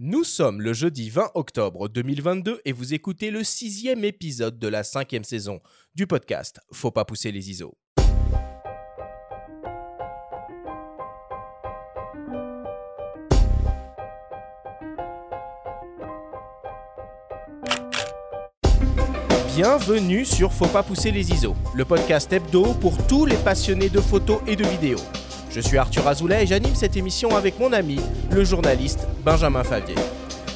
Nous sommes le jeudi 20 octobre 2022 et vous écoutez le sixième épisode de la cinquième saison du podcast Faut pas pousser les ISO. Bienvenue sur Faut pas pousser les ISO, le podcast hebdo pour tous les passionnés de photos et de vidéos. Je suis Arthur Azoulay et j'anime cette émission avec mon ami, le journaliste Benjamin Favier.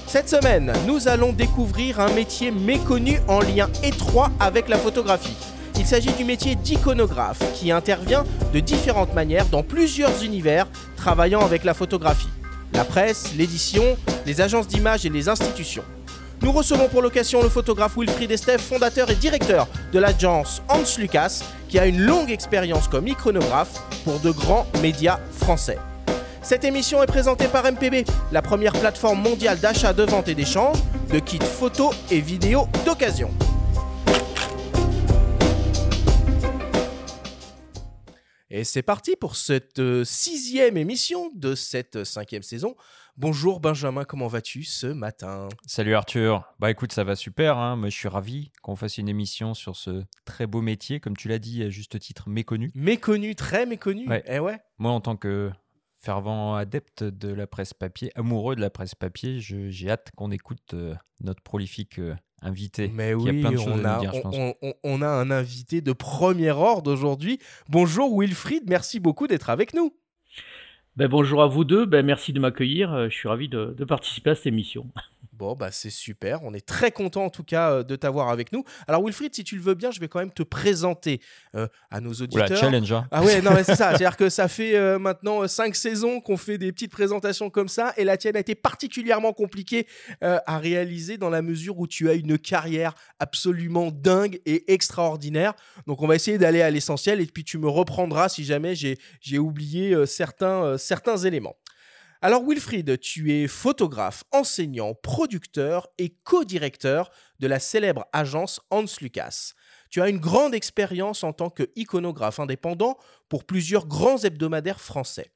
Cette semaine, nous allons découvrir un métier méconnu en lien étroit avec la photographie. Il s'agit du métier d'iconographe qui intervient de différentes manières dans plusieurs univers travaillant avec la photographie. La presse, l'édition, les agences d'images et les institutions. Nous recevons pour l'occasion le photographe Wilfried Estève, fondateur et directeur de l'agence Hans Lucas, qui a une longue expérience comme iconographe pour de grands médias français. Cette émission est présentée par MPB, la première plateforme mondiale d'achat, de vente et d'échange de kits photos et vidéos d'occasion. Et c'est parti pour cette euh, sixième émission de cette cinquième saison. Bonjour Benjamin, comment vas-tu ce matin? Salut Arthur. Bah écoute, ça va super. Hein. Moi, je suis ravi qu'on fasse une émission sur ce très beau métier, comme tu l'as dit, à juste titre méconnu. Méconnu, très méconnu. Ouais. Eh ouais. Moi, en tant que fervent adepte de la presse papier, amoureux de la presse papier, je- j'ai hâte qu'on écoute euh, notre prolifique euh, invité. Mais a oui, plein de choses on, a, dire, on a un invité de premier ordre aujourd'hui. Bonjour Wilfried, merci beaucoup d'être avec nous. Ben, bonjour à vous deux, ben, merci de m'accueillir, euh, je suis ravi de, de participer à cette émission. Bon, bah c'est super. On est très content en tout cas euh, de t'avoir avec nous. Alors Wilfried, si tu le veux bien, je vais quand même te présenter euh, à nos Oula, auditeurs. challenge. hein. Ah ouais, non, mais c'est ça. C'est-à-dire que ça fait euh, maintenant cinq saisons qu'on fait des petites présentations comme ça, et la tienne a été particulièrement compliquée euh, à réaliser dans la mesure où tu as une carrière absolument dingue et extraordinaire. Donc on va essayer d'aller à l'essentiel, et puis tu me reprendras si jamais j'ai oublié certains, certains éléments. Alors Wilfried, tu es photographe, enseignant, producteur et co-directeur de la célèbre agence Hans Lucas. Tu as une grande expérience en tant que iconographe indépendant pour plusieurs grands hebdomadaires français.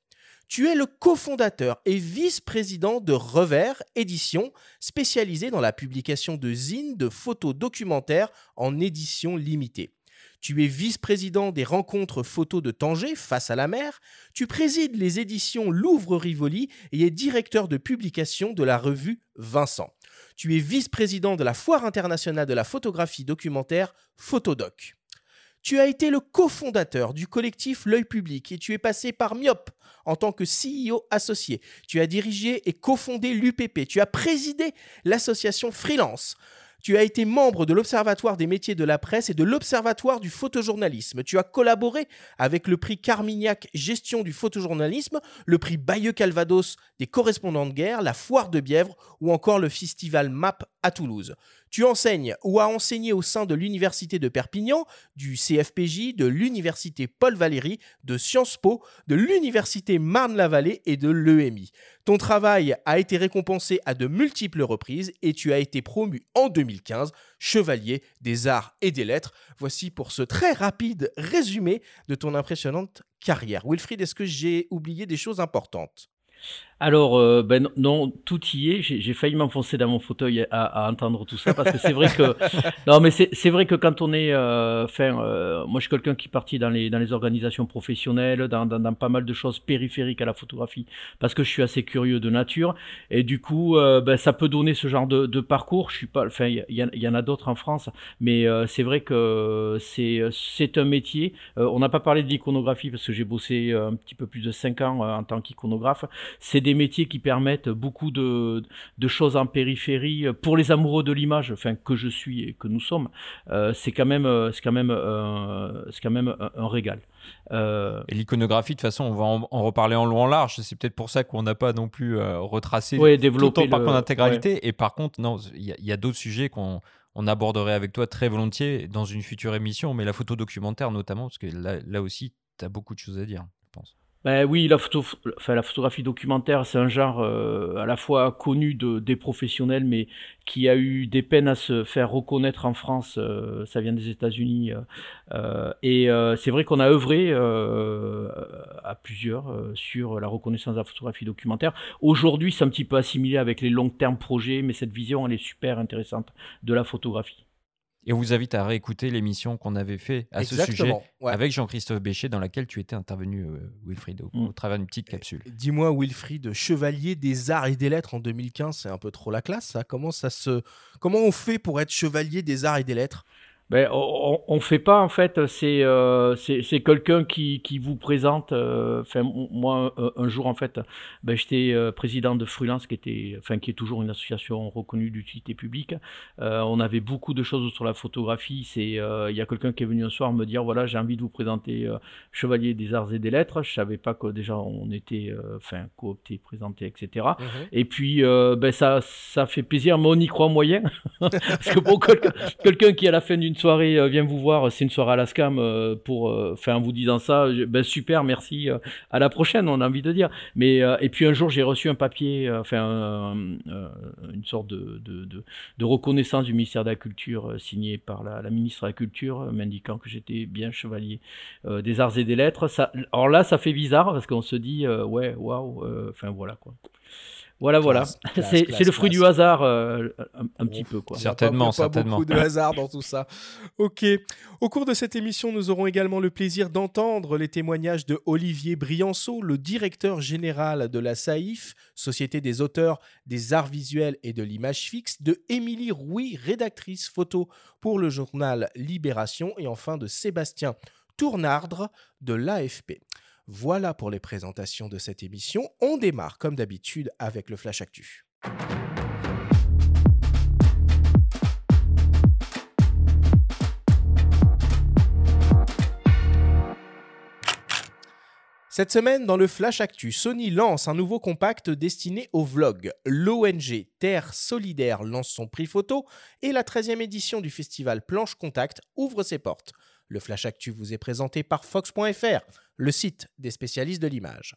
Tu es le cofondateur et vice-président de Revers Édition, spécialisé dans la publication de zines de photos documentaires en édition limitée. Tu es vice-président des rencontres photos de Tanger face à la mer. Tu présides les éditions Louvre-Rivoli et es directeur de publication de la revue Vincent. Tu es vice-président de la Foire internationale de la photographie documentaire Photodoc. Tu as été le cofondateur du collectif L'œil public et tu es passé par Myop en tant que CEO associé. Tu as dirigé et cofondé l'UPP. Tu as présidé l'association Freelance. Tu as été membre de l'Observatoire des métiers de la presse et de l'Observatoire du photojournalisme. Tu as collaboré avec le prix Carmignac Gestion du photojournalisme, le prix Bayeux Calvados des correspondants de guerre, la Foire de Bièvre ou encore le festival MAP à Toulouse. Tu enseignes ou as enseigné au sein de l'Université de Perpignan, du CFPJ, de l'Université Paul Valéry, de Sciences Po, de l'Université Marne-la-Vallée et de l'EMI. Ton travail a été récompensé à de multiples reprises et tu as été promu en 2015 chevalier des arts et des lettres. Voici pour ce très rapide résumé de ton impressionnante carrière. Wilfried, est-ce que j'ai oublié des choses importantes? Alors, euh, ben non, tout y est. J'ai failli m'enfoncer dans mon fauteuil à, à entendre tout ça parce que c'est vrai que non, mais c'est vrai que quand on est, euh, enfin, euh, moi je suis quelqu'un qui est parti dans les dans les organisations professionnelles, dans, dans, dans pas mal de choses périphériques à la photographie parce que je suis assez curieux de nature et du coup, ben, ça peut donner ce genre de, de parcours. Je suis pas, enfin, il y, en- il y en a d'autres en France, mais c'est vrai que c'est c'est un métier. On n'a pas parlé de l'iconographie parce que j'ai bossé un petit peu plus de 5 ans en tant qu'iconographe. C'est des métiers qui permettent beaucoup de, de choses en périphérie. Pour les amoureux de l'image, enfin que je suis et que nous sommes, euh, c'est quand même, euh, c'est quand même, euh, c'est quand même un, un régal. Euh, Et l'iconographie, de toute façon, on va en, en reparler en long en large. C'est peut-être pour ça qu'on n'a pas non plus retracé Ouais, tout ton parcours d'intégralité. Et par contre, non, il y a, d'autres sujets qu'on on aborderait avec toi très volontiers dans une future émission, mais la photo documentaire notamment, parce que là, là aussi, tu as beaucoup de choses à dire, je pense. Ben oui, la, photo, enfin, la photographie documentaire, c'est un genre euh, à la fois connu de, des professionnels, mais qui a eu des peines à se faire reconnaître en France. Euh, ça vient des États-Unis. Euh, et c'est vrai qu'on a œuvré à plusieurs sur la reconnaissance de la photographie documentaire. Aujourd'hui, c'est un petit peu assimilé avec les long termes projets, mais cette vision, elle est super intéressante de la photographie. Et on vous invite à réécouter l'émission qu'on avait fait à ce sujet avec Jean-Christophe Béchet, dans laquelle tu étais intervenu, euh, Wilfried, au, mm. travers d'une petite capsule. Dis-moi, Wilfried, chevalier des arts et des lettres en 2015, c'est un peu trop la classe, ça Comment ça se, comment on fait pour être chevalier des arts et des lettres? Ben, on, on fait pas en fait, c'est euh, c'est quelqu'un qui, qui vous présente. Euh, moi, un, jour en fait, ben, j'étais euh, président de Freelance, qui était, enfin, qui est toujours une association reconnue d'utilité publique. On avait beaucoup de choses sur la photographie. C'est, il y a quelqu'un qui est venu un soir me dire, voilà, j'ai envie de vous présenter Chevalier des Arts et des Lettres. Je savais pas que déjà on était, enfin, coopté, présenté, etc. Mhm. Et puis, ben ça, ça fait plaisir, mais on y croit moyen, parce que pour quelqu'un qui à la fin d'une soirée euh, vient vous voir, c'est une soirée à la scam euh, pour, euh, enfin, en vous disant ça, ben super, merci, à la prochaine, on a envie de dire. Mais et puis un jour, j'ai reçu un papier, enfin, une sorte de, reconnaissance du ministère de la Culture signé par la, ministre de la Culture, m'indiquant que j'étais bien chevalier des arts et des lettres. Alors là, ça fait bizarre parce qu'on se dit, ouais, waouh, enfin voilà quoi. Voilà, voilà. C'est le fruit du hasard, euh, un, petit peu. Quoi. Certainement, pas, pas beaucoup de hasard dans tout ça. Ok. Au cours de cette émission, nous aurons également le plaisir d'entendre les témoignages de Olivier Brianceau, le directeur général de la SAIF, Société des auteurs des arts visuels et de l'image fixe, de Émilie Rouy, rédactrice photo pour le journal Libération, et enfin de Sébastien Tournardre de l'AFP. Voilà pour les présentations de cette émission. On démarre comme d'habitude avec le Flash Actu. Cette semaine, dans le Flash Actu, Sony lance un nouveau compact destiné au vlog. L'ONG Terre Solidaire lance son prix photo et la 13e édition du festival Planche Contact ouvre ses portes. Le Flash Actu vous est présenté par Fox.fr, le site des spécialistes de l'image.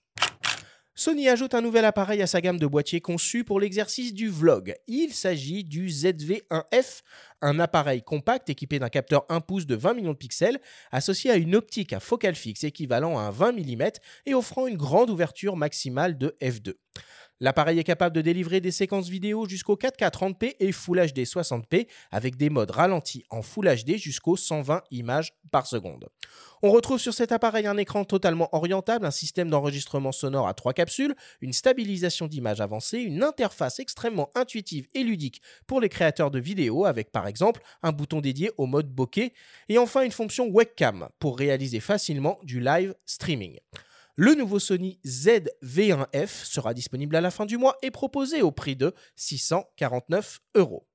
Sony ajoute un nouvel appareil à sa gamme de boîtiers conçu pour l'exercice du vlog. Il s'agit du ZV-1F, un appareil compact équipé d'un capteur 1 pouce de 20 millions de pixels, associé à une optique à focale fixe équivalent à 20 mm et offrant une grande ouverture maximale de f2. L'appareil est capable de délivrer des séquences vidéo jusqu'au 4K 30p et Full HD 60p avec des modes ralentis en Full HD jusqu'aux 120 images par seconde. On retrouve sur cet appareil un écran totalement orientable, un système d'enregistrement sonore à trois capsules, une stabilisation d'image avancée, une interface extrêmement intuitive et ludique pour les créateurs de vidéos avec par exemple un bouton dédié au mode bokeh et enfin une fonction webcam pour réaliser facilement du live streaming. Le nouveau Sony ZV1F sera disponible à la fin du mois et proposé au prix de 649 euros.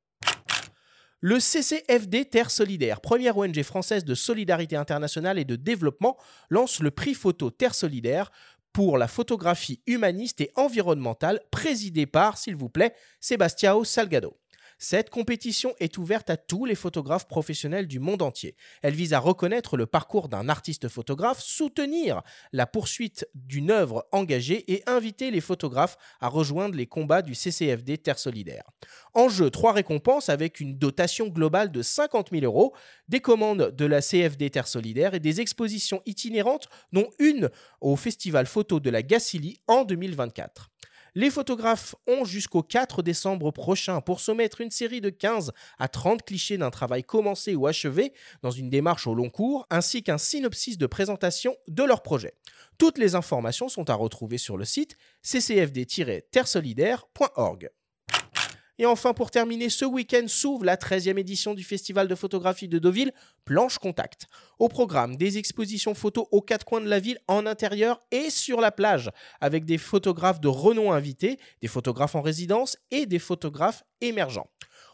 Le CCFD Terre Solidaire, première ONG française de solidarité internationale et de développement, lance le prix photo Terre Solidaire pour la photographie humaniste et environnementale, présidé par, s'il vous plaît, Sebastião Salgado. Cette compétition est ouverte à tous les photographes professionnels du monde entier. Elle vise à reconnaître le parcours d'un artiste photographe, soutenir la poursuite d'une œuvre engagée et inviter les photographes à rejoindre les combats du CCFD Terre Solidaire. En jeu, trois récompenses avec une dotation globale de 50 000 euros, des commandes de la CFD Terre Solidaire et des expositions itinérantes, dont une au Festival Photo de la Gacilly en 2024. Les photographes ont jusqu'au 4 décembre prochain pour soumettre une série de 15 à 30 clichés d'un travail commencé ou achevé dans une démarche au long cours, ainsi qu'un synopsis de présentation de leur projet. Toutes les informations sont à retrouver sur le site ccfd-terresolidaire.org. Et enfin, pour terminer, ce week-end s'ouvre la 13e édition du Festival de photographie de Deauville, Planche Contact. Au programme, des expositions photos aux quatre coins de la ville, en intérieur et sur la plage, avec des photographes de renom invités, des photographes en résidence et des photographes émergents.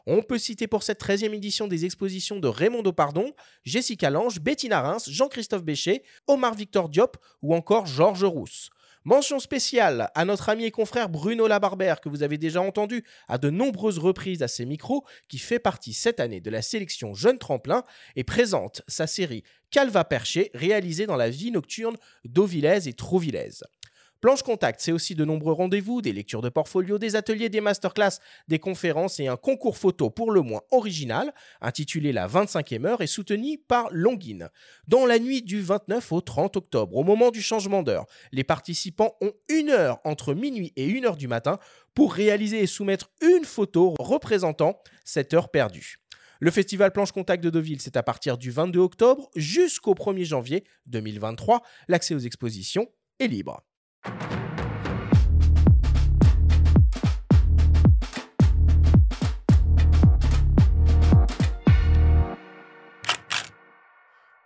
On peut citer pour cette 13e édition des expositions de Raymond Dopardon, Jessica Lange, Bettina Reims, Jean-Christophe Béchet, Omar Victor Diop ou encore Georges Rousse. Mention spéciale à notre ami et confrère Bruno Labarbère, que vous avez déjà entendu à de nombreuses reprises à ses micros, qui fait partie cette année de la sélection Jeune Tremplin et présente sa série Calva Perché, réalisée dans la vie nocturne d'Auvillez et Trouvillez. Planche Contact, c'est aussi de nombreux rendez-vous, des lectures de portfolio, des ateliers, des masterclass, des conférences et un concours photo pour le moins original, intitulé La 25e heure et soutenu par Longin. Dans la nuit du 29 au 30 octobre, au moment du changement d'heure, les participants ont une heure entre minuit et une heure du matin pour réaliser et soumettre une photo représentant cette heure perdue. Le festival Planche Contact de Deauville, c'est à partir du 22 octobre jusqu'au 1er janvier 2023. L'accès aux expositions est libre.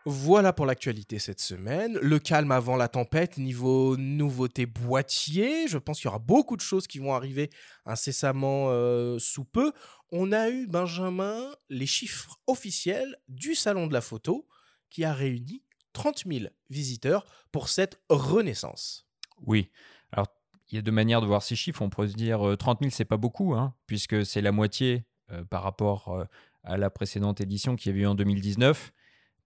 Voilà pour l'actualité cette semaine. Le calme avant la tempête, niveau nouveauté boîtier. Je pense qu'il y aura beaucoup de choses qui vont arriver incessamment euh, sous peu. On a eu, Benjamin, les chiffres officiels du Salon de la photo qui a réuni 30 000 visiteurs pour cette renaissance. Oui. Alors, il y a deux manières de voir ces chiffres. On pourrait se dire 30 000, c'est pas beaucoup, hein, puisque c'est la moitié euh, par rapport euh, à la précédente édition qui avait eu en 2019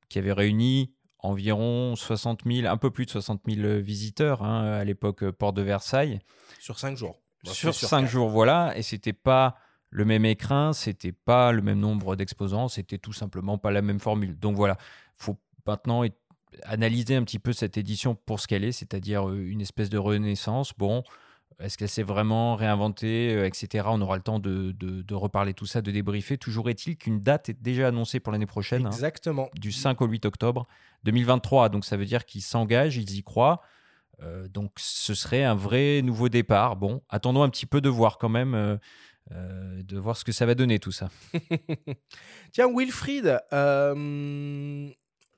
qui avait réuni environ 60 000, un peu plus de 60 000 visiteurs hein, à l'époque euh, Porte de Versailles. Sur cinq jours. sur cinq jours, voilà. Et c'était pas le même écrin, c'était pas le même nombre d'exposants, c'était tout simplement pas la même formule. Donc voilà, faut maintenant analyser un petit peu cette édition pour ce qu'elle est, c'est-à-dire euh, une espèce de renaissance. Bon, est-ce qu'elle s'est vraiment réinventée, euh, etc. On aura le temps de, de, reparler tout ça, de débriefer. Toujours est-il qu'une date est déjà annoncée pour l'année prochaine. Hein, Exactement. du 5 au 8 octobre 2023. Donc ça veut dire qu'ils s'engagent, ils y croient. Euh, donc ce serait un vrai nouveau départ. Bon, attendons un petit peu de voir quand même. Euh, de voir ce que ça va donner tout ça. Tiens, Wilfried,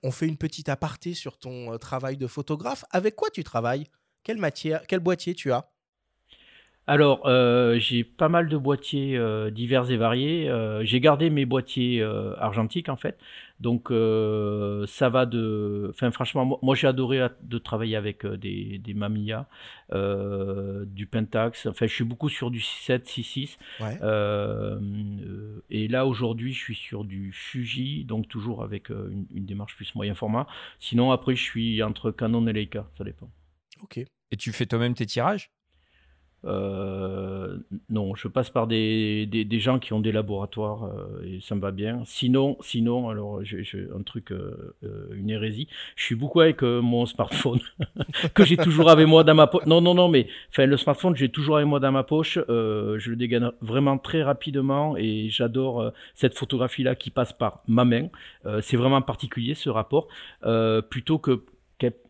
on fait une petite aparté sur ton travail de photographe. Avec quoi tu travailles? Quelle matière, quel boîtier tu as? Alors, euh, j'ai pas mal de boîtiers euh, divers et variés. Euh, j'ai gardé mes boîtiers argentiques en fait. Donc, ça va de. Enfin, franchement, moi, j'ai adoré de travailler avec des, des Mamiya, du Pentax. Enfin, je suis beaucoup sur du 6.7, 6.6. Ouais. et là, aujourd'hui, je suis sur du Fuji, donc toujours avec une, une, démarche plus moyen format. Sinon, après, je suis entre Canon et Leica, ça dépend. Ok. Et tu fais toi-même tes tirages? Euh, non, je passe par des, des, gens qui ont des laboratoires euh, et ça me va bien. Sinon, sinon alors j'ai un truc, euh, une hérésie. Je suis beaucoup avec mon smartphone que j'ai toujours avec moi dans ma poche. Non, non, non, mais le smartphone, j'ai toujours avec moi dans ma poche. je le dégaine vraiment très rapidement et j'adore cette photographie-là qui passe par ma main. C'est vraiment particulier ce rapport, plutôt que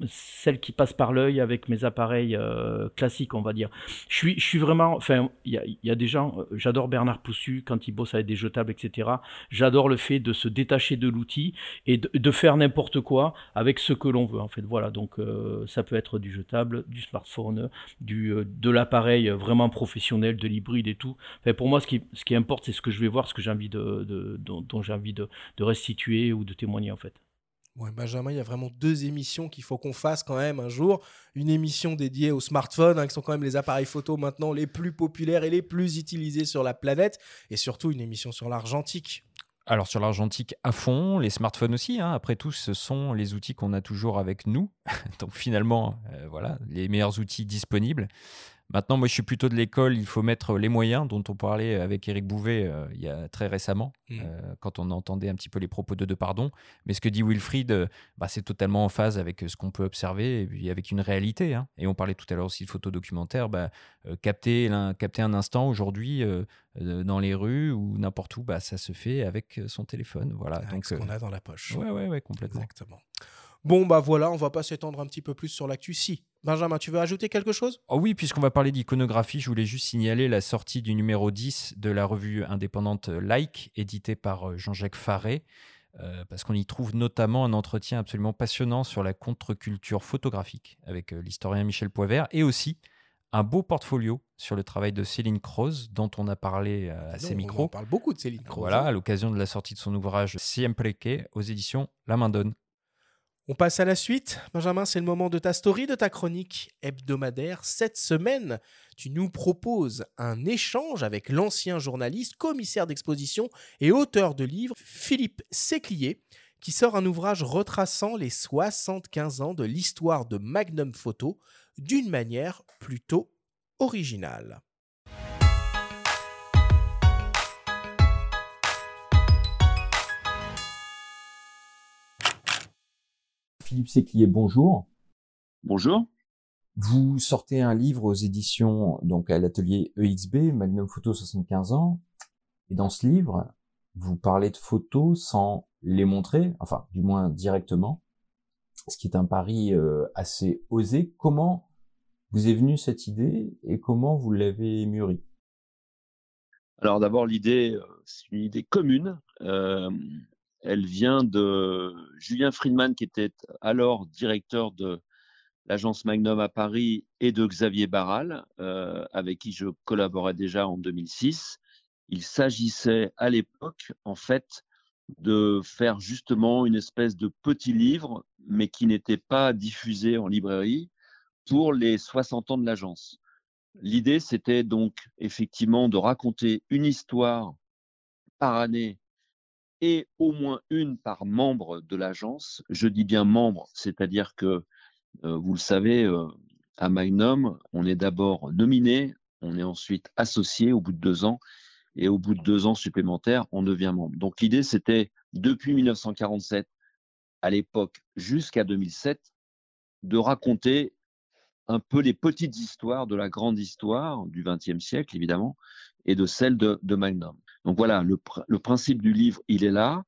celle qui passe par l'œil avec mes appareils euh, classiques, on va dire. Je suis, je suis vraiment, enfin, il y a, des gens, euh, j'adore Bernard Poussu quand il bosse avec des jetables, etc. J'adore le fait de se détacher de l'outil et de, faire n'importe quoi avec ce que l'on veut, en fait. Voilà, donc euh, ça peut être du jetable, du smartphone, du, de l'appareil vraiment professionnel, de l'hybride et tout. Enfin, pour moi, ce qui, ce qui importe, c'est ce que je vais voir, ce que j'ai envie de, dont j'ai envie de restituer ou de témoigner, en fait. Benjamin, il y a vraiment deux émissions qu'il faut qu'on fasse quand même un jour. Une émission dédiée aux smartphones, hein, qui sont quand même les appareils photo maintenant les plus populaires et les plus utilisés sur la planète. Et surtout une émission sur l'argentique. Alors sur l'argentique à fond, les smartphones aussi. Hein. Après tout, ce sont les outils qu'on a toujours avec nous. Donc finalement, euh, voilà, les meilleurs outils disponibles. Maintenant, moi, je suis plutôt de l'école, il faut mettre les moyens dont on parlait avec Eric Bouvet euh, il y a très récemment, mmh. euh, quand on entendait un petit peu les propos de De Pardon. Mais ce que dit Wilfried, euh, bah, c'est totalement en phase avec ce qu'on peut observer et puis avec une réalité. Hein. Et on parlait tout à l'heure aussi de photos documentaires. Bah, capter, capter un instant aujourd'hui dans les rues ou n'importe où, bah, ça se fait avec son téléphone. Voilà. Avec Donc, ce qu'on a dans la poche. Ouais, ouais, ouais, complètement. Exactement. Bon, bah voilà, on va pas s'étendre un petit peu plus sur l'actu. Si, Benjamin, tu veux ajouter quelque chose? Oh Oui, puisqu'on va parler d'iconographie, je voulais juste signaler la sortie du numéro 10 de la revue indépendante Like, éditée par euh, Jean-Jacques Faré. Euh, parce qu'on y trouve notamment un entretien absolument passionnant sur la contre-culture photographique avec euh, l'historien Michel Poivert et aussi un beau portfolio sur le travail de Céline Croze, dont on a parlé à ses micros. On parle beaucoup de Céline Croze. Voilà, hein. à l'occasion de la sortie de son ouvrage Siempre que aux éditions La Main Donne. On passe à la suite. Benjamin, c'est le moment de ta story, de ta chronique hebdomadaire. Cette semaine, tu nous proposes un échange avec l'ancien journaliste, commissaire d'exposition et auteur de livres, Philippe Séclier, qui sort un ouvrage retraçant les 75 ans de l'histoire de Magnum Photo d'une manière plutôt originale. Philippe Séquier, bonjour. Bonjour. Vous sortez un livre aux éditions, donc à l'atelier EXB, Magnum Photo 75 ans. Et dans ce livre, vous parlez de photos sans les montrer, enfin, du moins directement. Ce qui est un pari euh, assez osé. Comment vous est venue cette idée et comment vous l'avez mûrie? Alors d'abord, l'idée, euh, c'est une idée commune. Euh, elle vient de Julien Friedman, qui était alors directeur de l'agence Magnum à Paris, et de Xavier Barral, euh, avec qui je collaborais déjà en 2006. Il s'agissait à l'époque, en fait, de faire justement une espèce de petit livre, mais qui n'était pas diffusé en librairie, pour les 60 ans de l'agence. L'idée, c'était donc effectivement de raconter une histoire par année et au moins une par membre de l'agence. Je dis bien membre, c'est-à-dire que, euh, vous le savez, euh, à Magnum, on est d'abord nominé, on est ensuite associé au bout de deux ans, et au bout de deux ans supplémentaires, on devient membre. Donc l'idée, c'était depuis 1947, à l'époque jusqu'à 2007, de raconter un peu les petites histoires de la grande histoire du XXe siècle, évidemment, et de celle de, de Magnum. Donc voilà, le, principe du livre, il est là,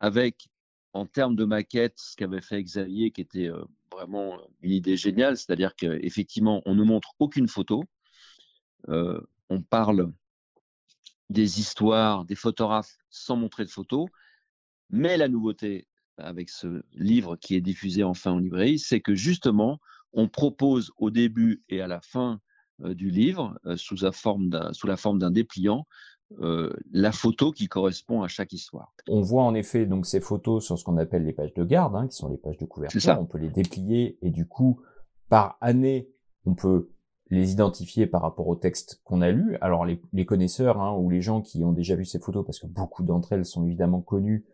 avec en termes de maquette, ce qu'avait fait Xavier, qui était euh, vraiment une idée géniale, c'est-à-dire qu'effectivement, on ne montre aucune photo, euh, on parle des histoires, des photographes sans montrer de photos, mais la nouveauté avec ce livre qui est diffusé enfin en librairie, c'est que justement, on propose au début et à la fin euh, du livre, sous, la forme d'un dépliant, euh, la photo qui correspond à chaque histoire. On voit en effet donc ces photos sur ce qu'on appelle les pages de garde, hein, qui sont les pages de couverture. On peut les déplier et du coup, par année, on peut les identifier par rapport au texte qu'on a lu. Alors les, connaisseurs hein, ou les gens qui ont déjà vu ces photos, parce que beaucoup d'entre elles sont évidemment connues,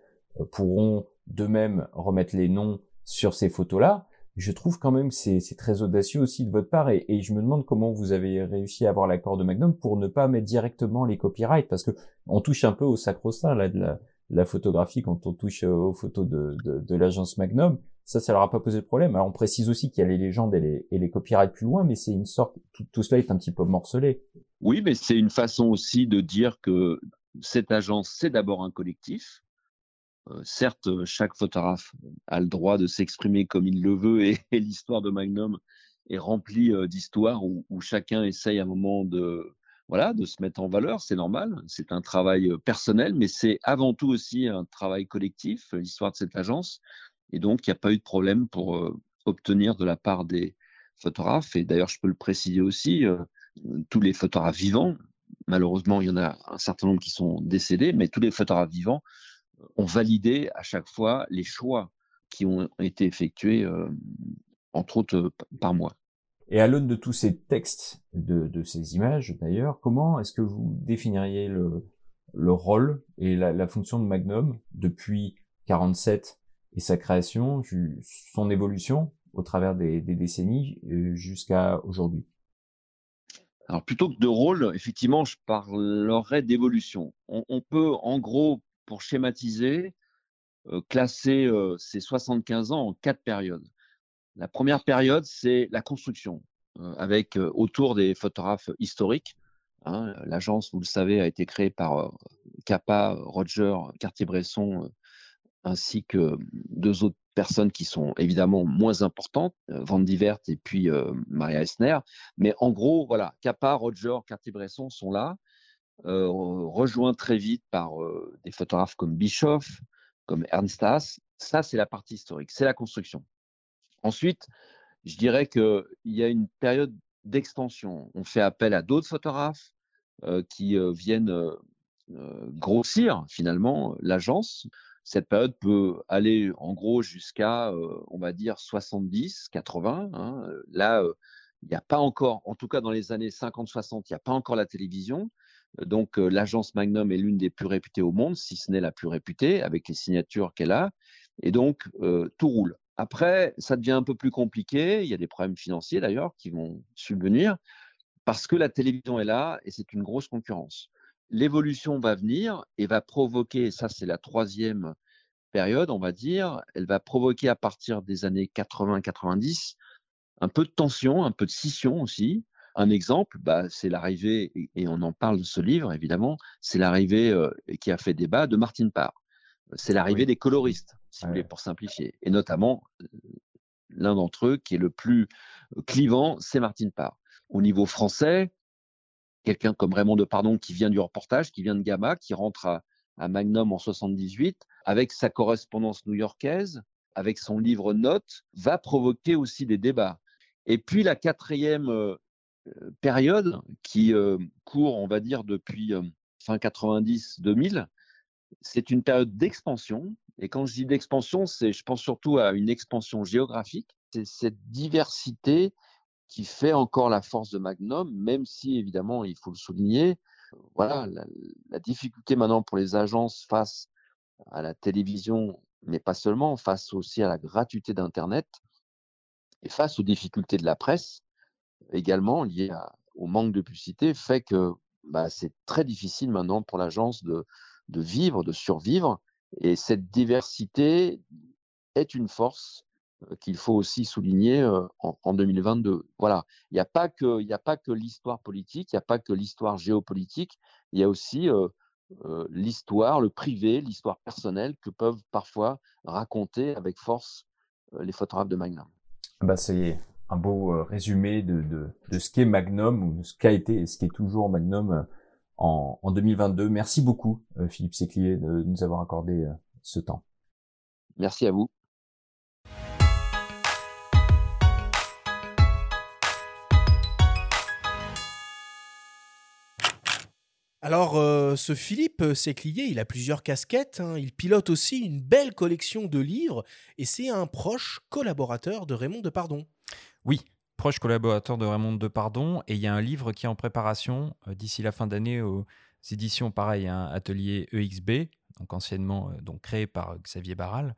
pourront d'eux-mêmes remettre les noms sur ces photos-là je trouve quand même c'est c'est très audacieux aussi de votre part et, et, je me demande comment vous avez réussi à avoir l'accord de Magnum pour ne pas mettre directement les copyrights parce que on touche un peu au sacro-saint là de la, la, photographie quand on touche aux photos de, de, de l'agence Magnum. Ça ça leur a pas posé de problème. Alors on précise aussi qu'il y a les légendes et les, et les copyrights plus loin mais c'est une sorte tout, tout cela est un petit peu morcelé. Oui mais c'est une façon aussi de dire que cette agence c'est d'abord un collectif. euh, certes, chaque photographe a le droit de s'exprimer comme il le veut et, l'histoire de Magnum est remplie euh, d'histoires où, chacun essaye à un moment de, voilà, de se mettre en valeur, c'est normal, c'est un travail euh, personnel, mais c'est avant tout aussi un travail collectif, l'histoire de cette agence. Et donc, il n'y a pas eu de problème pour obtenir de la part des photographes, et d'ailleurs, je peux le préciser aussi, tous les photographes vivants, malheureusement, il y en a un certain nombre qui sont décédés, mais tous les photographes vivants ont validé à chaque fois les choix qui ont été effectués, euh, entre autres euh, par moi. Et à l'aune de tous ces textes, de, de ces images d'ailleurs, comment est-ce que vous définiriez le, le rôle et la, la, fonction de Magnum depuis 47 et sa création, son évolution au travers des, des décennies euh, jusqu'à aujourd'hui? Alors plutôt que de rôle, effectivement, je parlerais d'évolution. On, on, peut en gros pour schématiser, classer ces 75 ans en quatre périodes. La première période, c'est la construction, avec autour des photographes historiques. Hein, l'agence, vous le savez, a été créée par Capa, Roger, Cartier-Bresson, ainsi que deux autres personnes qui sont évidemment moins importantes, Van Divert et puis Maria Esner. Mais en gros, voilà, Capa, Roger, Cartier-Bresson sont là. Euh, rejoint très vite par euh, des photographes comme Bischoff, comme Ernst Haas. Ça, c'est la partie historique, c'est la construction. Ensuite, je dirais qu'il y a une période d'extension. On fait appel à d'autres photographes euh, qui viennent grossir finalement l'agence. Cette période peut aller en gros jusqu'à, on va dire, 70, 80. Hein. Là, il n'y a pas encore, en tout cas dans les années 50-60, il n'y a pas encore la télévision. Donc, l'agence Magnum est l'une des plus réputées au monde, si ce n'est la plus réputée, avec les signatures qu'elle a. Et donc, tout roule. Après, ça devient un peu plus compliqué. Il y a des problèmes financiers d'ailleurs qui vont subvenir parce que la télévision est là et c'est une grosse concurrence. L'évolution va venir et va provoquer, ça c'est la troisième période, on va dire, elle va provoquer à partir des années 80-90 un peu de tension, un peu de scission aussi. Un exemple, bah, c'est l'arrivée, et on en parle de ce livre évidemment, c'est l'arrivée qui a fait débat de Martine Parr. C'est l'arrivée des coloristes, si vous voulez, pour simplifier. Et notamment, l'un d'entre eux qui est le plus clivant, c'est Martine Parr. Au niveau français, quelqu'un comme Raymond Depardon qui vient du reportage, qui vient de Gamma, qui rentre à, à Magnum en 78, avec sa correspondance new-yorkaise, avec son livre Notes, va provoquer aussi des débats. Et puis la quatrième euh, euh, période qui court, on va dire, depuis fin 90-2000, c'est une période d'expansion. Et quand je dis d'expansion, c'est, je pense surtout à une expansion géographique. C'est cette diversité qui fait encore la force de Magnum, même si évidemment, il faut le souligner, voilà, la, la difficulté maintenant pour les agences face à la télévision, mais pas seulement, face aussi à la gratuité d'Internet, et face aux difficultés de la presse, également liées au manque de publicité, fait que bah, c'est très difficile maintenant pour l'agence de, vivre, de survivre. Et cette diversité est une force euh, qu'il faut aussi souligner euh, en, 2022. Voilà, il n'y a pas que, il a pas que l'histoire politique, il n'y a pas que l'histoire géopolitique, il y a aussi euh, l'histoire, le privé, l'histoire personnelle que peuvent parfois raconter avec force les photographes de Magnum. Bah, c'est un beau euh, résumé de, de, de ce qu'est Magnum ou de ce qu'a été et ce qui est toujours Magnum euh, en, en 2022. Merci beaucoup, euh, Philippe Séclier, de nous avoir accordé ce temps. Merci à vous. Alors, euh, ce Philippe Séclier, il a plusieurs casquettes. Hein. Il pilote aussi une belle collection de livres et c'est un proche collaborateur de Raymond Depardon. Oui, proche collaborateur de Raymond Depardon. Et il y a un livre qui est en préparation euh, d'ici la fin d'année aux éditions, pareil, un atelier EXB, donc anciennement donc créé par Xavier Barral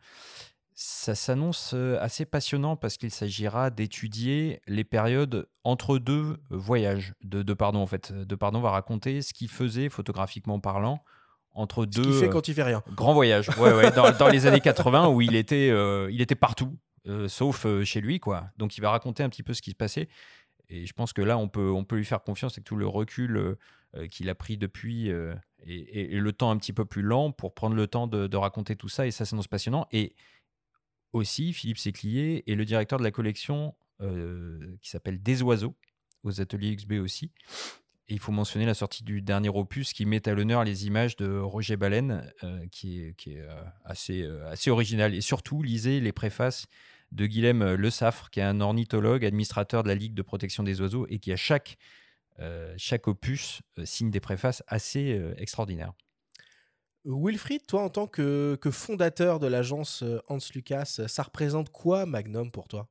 ça s'annonce assez passionnant parce qu'il s'agira d'étudier les périodes entre deux voyages de, de Pardon. En fait, de Pardon va raconter ce qu'il faisait photographiquement parlant entre deux. Ce qu'il fait quand il fait rien. Grands voyages. Ouais, ouais, dans, les années 80 où il était, il était partout, sauf chez lui, quoi. Donc il va raconter un petit peu ce qui se passait. Et je pense que là, on peut, on peut lui faire confiance avec tout le recul qu'il a pris depuis et, le temps un petit peu plus lent pour prendre le temps de, raconter tout ça. Et ça s'annonce passionnant. Et aussi, Philippe Séclier est le directeur de la collection euh, qui s'appelle Des oiseaux, aux ateliers XB aussi. Il faut mentionner la sortie du dernier opus qui met à l'honneur les images de Roger Baleine, euh, qui est, est euh, assez, original. Et surtout, lisez les préfaces de Guilhem Le Saffre, qui est un ornithologue, administrateur de la Ligue de protection des oiseaux, et qui, à chaque, opus, signe des préfaces assez extraordinaires. Wilfried, toi, en tant que, fondateur de l'agence euh, Hans Lucas, ça représente quoi Magnum pour toi?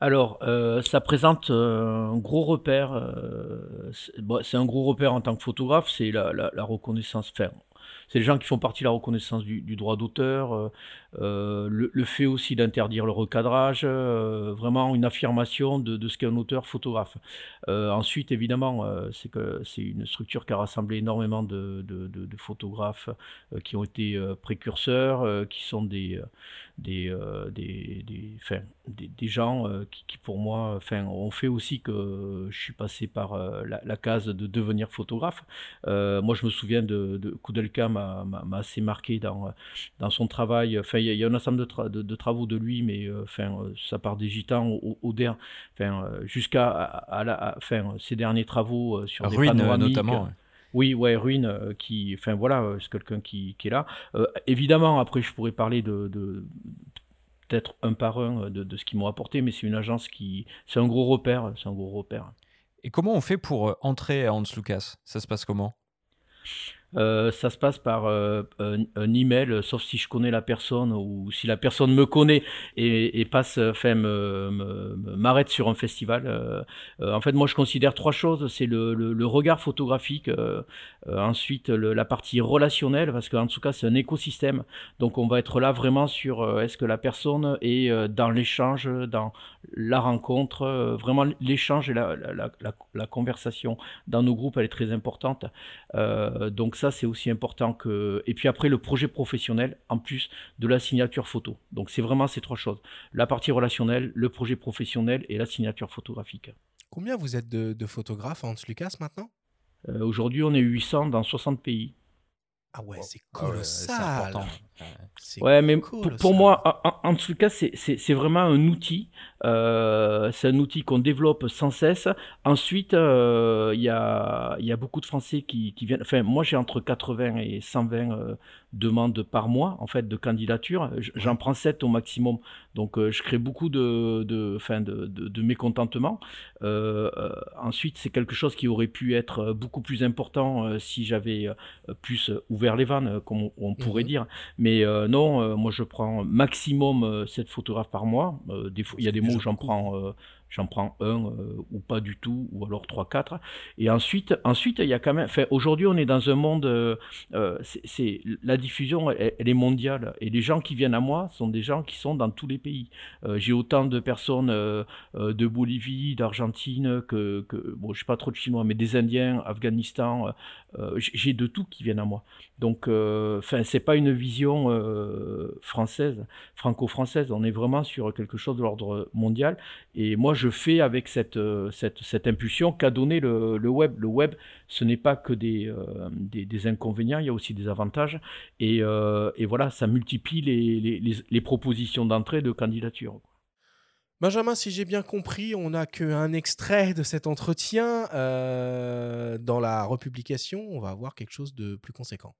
Alors, euh, ça présente euh, un gros repère. c'est un gros repère en tant que photographe, c'est la, la, reconnaissance. Enfin, c'est les gens qui font partie de la reconnaissance du, droit d'auteur, euh, euh, le, fait aussi d'interdire le recadrage, euh, vraiment une affirmation de, ce qu'est un auteur photographe. ensuite, évidemment, c'est une structure qui a rassemblé énormément de, photographes qui ont été précurseurs, qui sont des des, euh, des, des, gens euh, qui, pour moi enfin, ont fait aussi que je suis passé par euh, la, case de devenir photographe. moi, je me souviens de, de Koudelka m'a assez marqué dans, dans son travail. Il y, a un ensemble de, de, travaux de lui, mais enfin, ça part des gitans au, au enfin, jusqu'à à, la, enfin, ses derniers travaux sur des panoramiques. notamment. Oui, ouais, Ruine, euh, qui, enfin voilà, euh, c'est quelqu'un qui, est là. Euh, évidemment, après, je pourrais parler de, peut-être un par un de, ce qu'ils m'ont apporté, mais c'est une agence qui, c'est un gros repère, c'est un gros repère. Et comment on fait pour entrer à Hans Lucas? Ça se passe comment? Euh, ça se passe par euh, un, email, sauf si je connais la personne ou si la personne me connaît et, passe, enfin, m'arrête sur un festival. en fait, moi, je considère trois choses. C'est le, regard photographique, ensuite la partie relationnelle, parce qu'en tout cas, c'est un écosystème. Donc, on va être là vraiment sur est-ce que la personne est dans l'échange, dans la rencontre, vraiment l'échange et la, la, conversation dans nos groupes, elle est très importante. donc ça, c'est aussi important que... Et puis après, le projet professionnel, en plus de la signature photo. Donc c'est vraiment ces trois choses. La partie relationnelle, le projet professionnel et la signature photographique. Combien vous êtes de, photographes, Hans Lucas, maintenant? Euh, Aujourd'hui, on est 800 dans 60 pays. Ah ouais, c'est ah colossal. Ouais, mais pour, moi, en, tout cas, c'est vraiment un outil. Euh, c'est un outil qu'on développe sans cesse. Ensuite, euh, il y, a, y, a, beaucoup de Français qui, qui viennent. Enfin, moi, j'ai entre 80 et 120 demandes par mois en fait de candidature. J'en prends 7 au maximum. Donc euh, je crée beaucoup de, de, fin de, de, mécontentement. Euh, euh, ensuite, c'est quelque chose qui aurait pu être beaucoup plus important si j'avais plus ouvert les vannes, comme on, pourrait mhm. dire. Mais non, moi je prends maximum 7 photographes par mois. il y a des mots où j'en prends j'en prends un euh, ou pas du tout, ou alors trois, quatre. Et ensuite, ensuite, il y a quand même. aujourd'hui, on est dans un monde. Euh, euh, c'est la diffusion, elle, est mondiale, et les gens qui viennent à moi sont des gens qui sont dans tous les pays. J'ai autant de personnes de Bolivie, d'Argentine que, que, bon, je sais pas trop de chinois, mais des Indiens, Afghanistan. J'ai de tout qui viennent à moi. Donc, enfin, c'est pas une vision française, franco-française. On est vraiment sur quelque chose de l'ordre mondial. Et moi, je fais avec cette, euh, cette, cette impulsion qu'a donné le, le, web. Le web, ce n'est pas que des, euh, des, inconvénients, il y a aussi des avantages. Et, euh, et voilà, ça multiplie les, les, les propositions d'entrée de candidature. Benjamin, si j'ai bien compris, on n'a qu'un extrait de cet entretien. dans la republication, on va avoir quelque chose de plus conséquent.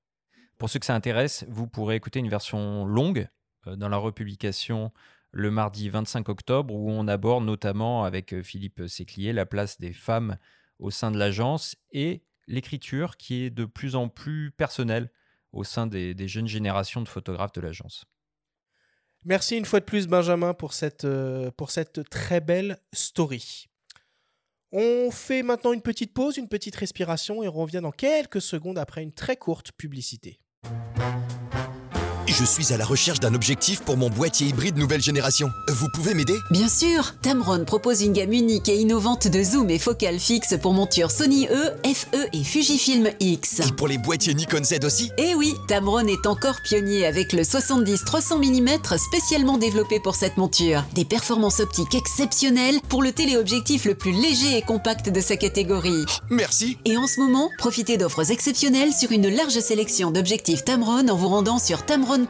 Pour ceux que ça intéresse, vous pourrez écouter une version longue dans la republication le mardi 25 octobre, où on aborde notamment avec euh, Philippe Séclier la place des femmes au sein de l'agence et l'écriture qui est de plus en plus personnelle au sein des, jeunes générations de photographes de l'agence. Merci une fois de plus Benjamin pour cette, euh, pour cette très belle story. On fait maintenant une petite pause, une petite respiration et on revient dans quelques secondes après une très courte publicité. Je suis à la recherche d'un objectif pour mon boîtier hybride nouvelle génération. Vous pouvez m'aider? Bien sûr Tamron propose une gamme unique et innovante de zoom et focale fixe pour montures Sony E, FE et Fujifilm X. Et pour les boîtiers Nikon Z aussi? Eh oui Tamron est encore pionnier avec le 70-300 mm spécialement développé pour cette monture. Des performances optiques exceptionnelles pour le téléobjectif le plus léger et compact de sa catégorie. Merci Et en ce moment, profitez d'offres exceptionnelles sur une large sélection d'objectifs Tamron en vous rendant sur tamron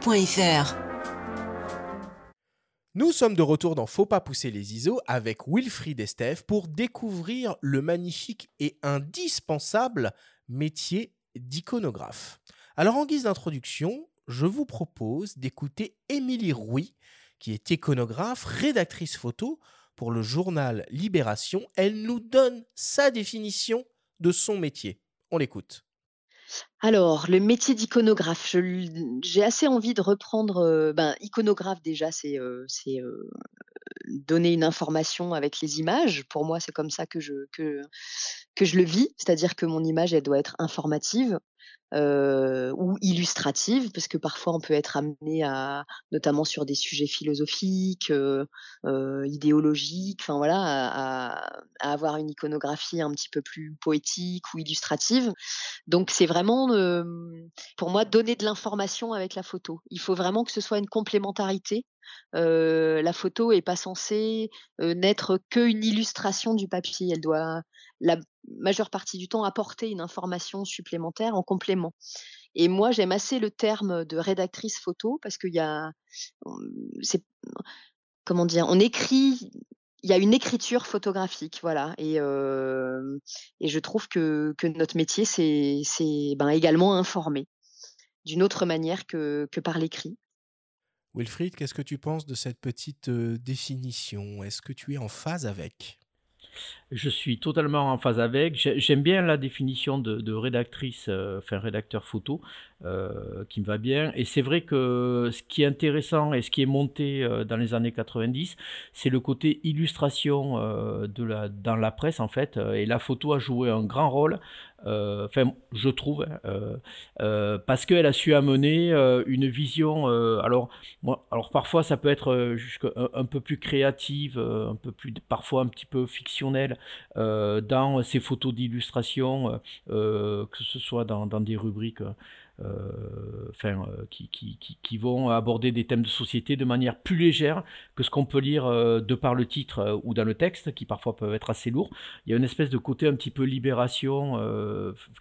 nous sommes de retour dans Faut pas pousser les ISO avec Wilfried Steph pour découvrir le magnifique et indispensable métier d'iconographe. Alors en guise d'introduction, je vous propose d'écouter Émilie Rouy, qui est iconographe, rédactrice photo pour le journal Libération. Elle nous donne sa définition de son métier. On l'écoute. Alors, le métier d'iconographe, j'ai assez envie de reprendre, ben, iconographe déjà, c'est, c'est, donner une information avec les images. Pour moi, c'est comme ça que je que que je le vis, c'est-à-dire que mon image, elle doit être informative ou illustrative, parce que parfois on peut être amené à, notamment sur des sujets philosophiques, idéologiques, enfin voilà, à, avoir une iconographie un petit peu plus poétique ou illustrative. Donc c'est vraiment, pour moi, donner de l'information avec la photo. Il faut vraiment que ce soit une complémentarité. la photo est pas censée n'être qu'une illustration du papier. Elle doit la majeure partie du temps apporter une information supplémentaire en complément. Et moi, j'aime assez le terme de rédactrice photo parce qu'il y a, comment dire, on écrit, il y a une écriture photographique, voilà. Et, et je trouve que, que notre métier, c'est, ben, également informer d'une autre manière que, que par l'écrit. Wilfried, qu'est-ce que tu penses de cette petite définition? Est-ce que tu es en phase avec? Je suis totalement en phase avec. J'aime bien la définition de, rédactrice, euh, enfin rédacteur photo, euh, qui me va bien. Et c'est vrai que ce qui est intéressant et ce qui est monté euh, dans les années 90, c'est le côté illustration de la, dans la presse en fait. Et la photo a joué un grand rôle enfin je trouve, hein, parce qu'elle a su amener une vision. alors, moi, alors parfois ça peut être un, un, peu plus créative, un peu plus, parfois un petit peu fictionnelle dans ces photos d'illustration, que ce soit dans, des rubriques. Euh, enfin, euh, qui, vont aborder des thèmes de société de manière plus légère que ce qu'on peut lire euh, de par le titre ou dans le texte, qui parfois peuvent être assez lourds. Il y a une espèce de côté un petit peu libération,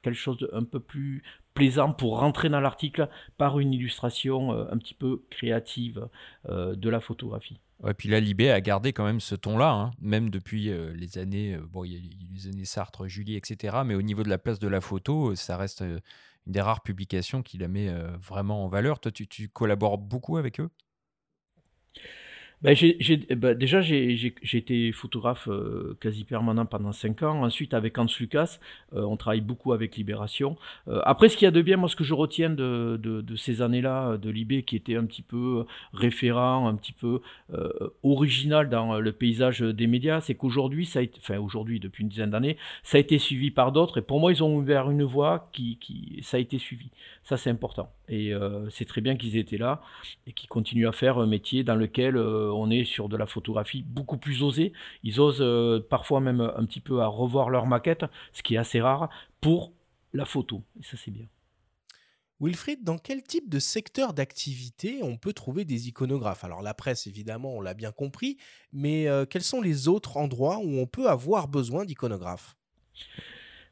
quelque chose d'un peu plus plaisant pour rentrer dans l'article par une illustration un petit peu créative de la photographie. Et puis la Libé a gardé quand même ce ton-là, hein, même depuis les années, bon, y a les années Sartre, Julie, etc. Mais au niveau de la place de la photo, ça reste une des rares publications qui la met euh, vraiment en valeur. Toi, tu collabores beaucoup avec eux? Ben, ben, déjà, j'ai été photographe euh, quasi permanent pendant 5 ans. Ensuite, avec Hans Lucas, euh, on travaille beaucoup avec Libération. Euh, après, ce qu'il y a de bien, moi, ce que je retiens de, ces années-là, de Libé, qui était un petit peu référent, un petit peu original dans le paysage des médias, c'est qu'aujourd'hui, enfin, aujourd'hui, depuis une dizaine d'années, ça a été suivi par d'autres. Et pour moi, ils ont ouvert une voie qui, qui ça a été suivi. Ça, c'est important. Et c'est très bien qu'ils étaient là et qu'ils continuent à faire un métier dans lequel on est sur de la photographie beaucoup plus osée. Ils osent euh, parfois même un petit peu à revoir leur maquette, ce qui est assez rare, pour la photo. Et ça, c'est bien. Wilfried, dans quel type de secteur d'activité on peut trouver des iconographes? Alors la presse, évidemment, on l'a bien compris, mais euh, quels sont les autres endroits où on peut avoir besoin d'iconographes?